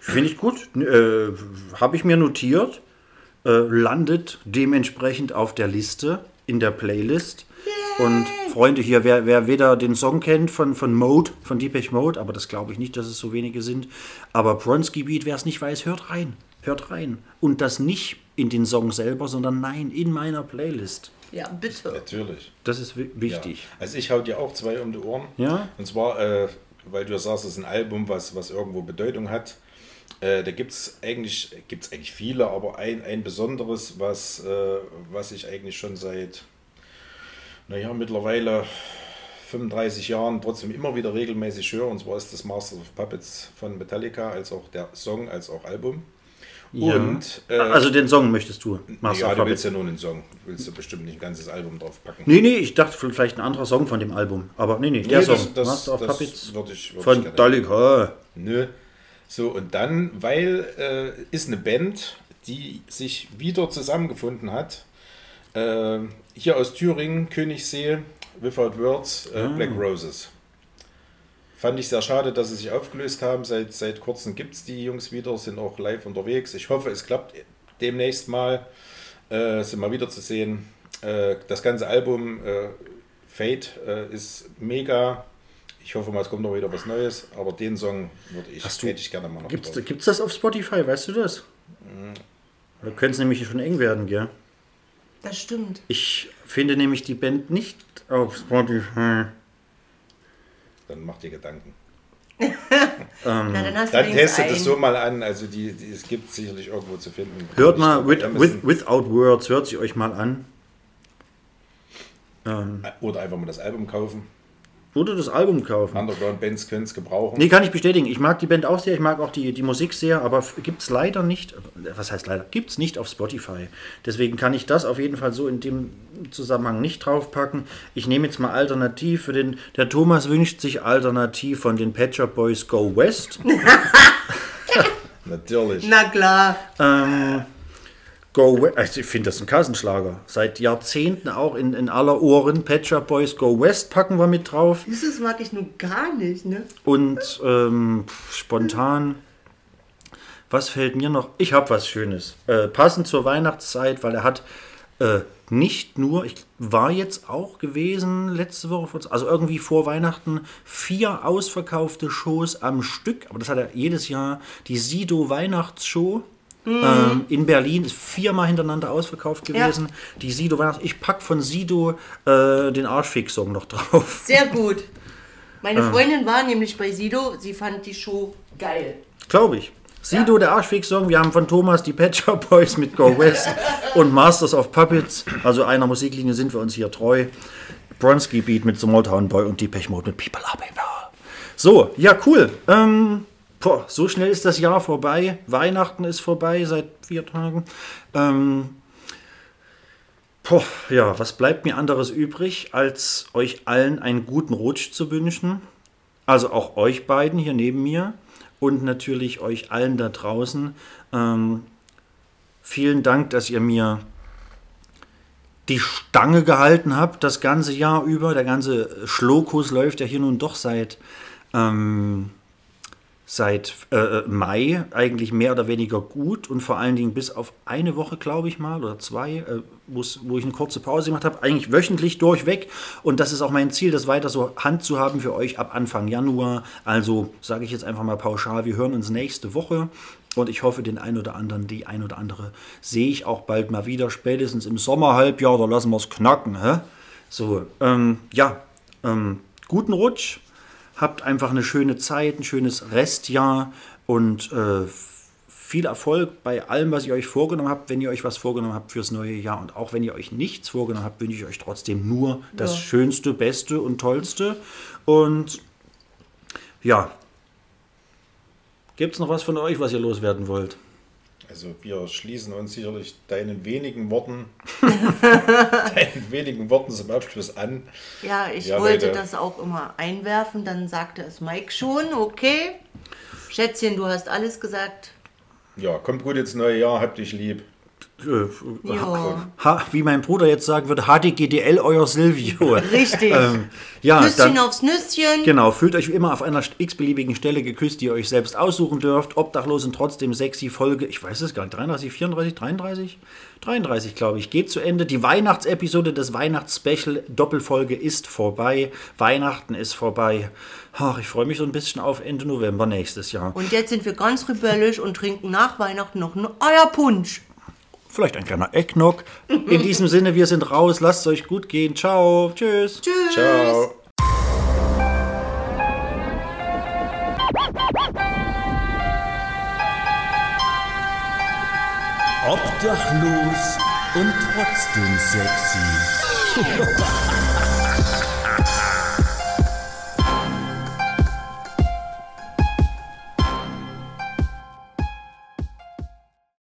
Finde ich gut. Äh, Habe ich mir notiert. Äh, landet dementsprechend auf der Liste, in der Playlist. Und Freunde hier, wer, wer weder den Song kennt von, von Mode, von Deepesh Mode, aber das glaube ich nicht, dass es so wenige sind. Aber Bronski Beat, wer es nicht weiß, hört rein. Hört rein. Und das nicht in den Song selber, sondern nein, in meiner Playlist. Ja, bitte. Natürlich. Das ist wi- Ja. wichtig. Also ich hau dir auch zwei um die Ohren. Ja? Und zwar, äh, weil du ja sagst, es ist ein Album, was, was irgendwo Bedeutung hat. Äh, da gibt es eigentlich, gibt's eigentlich viele, aber ein, ein besonderes, was, äh, was ich eigentlich schon seit, naja, mittlerweile 35 Jahren trotzdem immer wieder regelmäßig höre. Und zwar ist das Masters of Puppets von Metallica, als auch der Song, als auch Album. Und, äh, also den Song möchtest du, Master ja, of du Puppets. willst ja nur einen Song. Du willst ja bestimmt nicht ein ganzes Album drauf packen. Nee, nee, ich dachte vielleicht ein anderer Song von dem Album. Aber nee, nee, der Nee, Song. das- das- Master of Puppets würd ich- würd von. Metallica. Nö. So, und dann, weil äh, ist eine Band, die sich wieder zusammengefunden hat. Äh, hier aus Thüringen, Königssee, Without Words, äh, Black Roses. Fand ich sehr schade, dass sie sich aufgelöst haben. Seit, seit kurzem gibt es die Jungs wieder, sind auch live unterwegs. Ich hoffe, es klappt demnächst mal, äh, sind mal wieder zu sehen. Äh, das ganze Album äh, Fate äh, ist mega. Ich hoffe mal, es kommt noch wieder was Neues, aber den Song würde ich, Hast du- hätte ich gerne mal noch drauf. gibt's das auf Spotify, weißt du das? Da könnte es nämlich schon eng werden, gell? Das stimmt. Ich finde nämlich die Band nicht auf Spotify. Dann mach dir Gedanken. Na, dann hast Dann du testet es so mal an, also die, die, es gibt sicherlich irgendwo zu finden. Hört mal, with, with, Without Words, hört sie euch mal an. Oder einfach mal das Album kaufen. Oder das Album kaufen. Underground-Bands können es gebrauchen. Nee, kann ich bestätigen. Ich mag die Band auch sehr, ich mag auch die, die Musik sehr, aber gibt es leider nicht, was heißt leider, gibt es nicht auf Spotify. Deswegen kann ich das auf jeden Fall so in dem Zusammenhang nicht draufpacken. Ich nehme jetzt mal alternativ für den, der Thomas wünscht sich alternativ von den Patcher Boys Go West. Natürlich. Na klar. Ähm, Go West, also ich finde das ein Kassenschlager. Seit Jahrzehnten auch in, in aller Ohren. Patcher Boys Go West packen wir mit drauf. Dieses mag ich nun gar nicht, ne? Und ähm, spontan, was fällt mir noch? Ich habe was Schönes. Äh, passend zur Weihnachtszeit, weil er hat äh, nicht nur, ich war jetzt auch gewesen letzte Woche, vor- also irgendwie vor Weihnachten, vier ausverkaufte Shows am Stück, aber das hat er jedes Jahr, die Sido Weihnachtsshow. Ähm, in Berlin ist viermal hintereinander ausverkauft gewesen. Die Sido Weihnachts. Ich pack von Sido äh, den Arschfix-Song noch drauf. Sehr gut. Meine Freundin war nämlich bei Sido, sie fand die Show geil. Glaube ich. Sido, der Arschfix-Song. Wir haben von Thomas die Pet Shop Boys mit Go West und Masters of Puppets. Also einer Musiklinie sind wir uns hier treu. Bronski Beat mit Small Town Boy und Depeche Mode mit People Up in. So, ja, cool. Ähm, boah, so schnell ist das Jahr vorbei. Weihnachten ist vorbei seit vier Tagen. Ähm, boah, ja, was bleibt mir anderes übrig, als euch allen einen guten Rutsch zu wünschen? Also auch euch beiden hier neben mir und natürlich euch allen da draußen. Ähm, vielen Dank, dass ihr mir die Stange gehalten habt, das ganze Jahr über. Der ganze Schlokus läuft ja hier nun doch seit, ähm, seit äh, Mai eigentlich mehr oder weniger gut und vor allen Dingen bis auf eine Woche, glaube ich mal, oder zwei, äh, wo ich eine kurze Pause gemacht habe, eigentlich wöchentlich durchweg. Und das ist auch mein Ziel, das weiter so Hand zu haben für euch ab Anfang Januar. Also sage ich jetzt einfach mal pauschal, wir hören uns nächste Woche. Und ich hoffe, den einen oder anderen, die ein oder andere sehe ich auch bald mal wieder, spätestens im Sommerhalbjahr, da lassen wir es knacken. Hä? So, ähm, ja, ähm, guten Rutsch, habt einfach eine schöne Zeit, ein schönes Restjahr und äh, viel Erfolg bei allem, was ihr euch vorgenommen habt, wenn ihr euch was vorgenommen habt fürs neue Jahr. Und auch wenn ihr euch nichts vorgenommen habt, wünsche ich euch trotzdem nur das Ja. Schönste, Beste und Tollste. Und ja, gibt es noch was von euch, was ihr loswerden wollt? Also wir schließen uns sicherlich deinen wenigen Worten, deinen wenigen Worten zum Abschluss an. Ja, ich Ja, wollte Leute. das auch immer einwerfen, dann sagte es Mike schon, okay. Schätzchen, du hast alles gesagt. Ja, kommt gut ins neue Jahr, habt dich lieb. Äh, ha, wie mein Bruder jetzt sagen würde, HDGDL, euer Silvio. richtig. ähm, ja, Küsschen dann, aufs Nüsschen. Genau, fühlt euch wie immer auf einer x-beliebigen Stelle geküsst, die ihr euch selbst aussuchen dürft. Obdachlos und trotzdem sexy Folge, ich weiß es gar nicht, 33, 34, 33? 33, glaube ich, geht zu Ende. Die Weihnachtsepisode des Weihnachtsspecial Doppelfolge ist vorbei. Weihnachten ist vorbei. Ach, ich freue mich so ein bisschen auf Ende November nächstes Jahr. Und jetzt sind wir ganz rebellisch und trinken nach Weihnachten noch einen Eierpunsch. Vielleicht ein kleiner Ecknock. In diesem Sinne, wir sind raus. Lasst es euch gut gehen. Ciao. Tschüss. Tschüss. Ciao. Obdachlos und trotzdem sexy.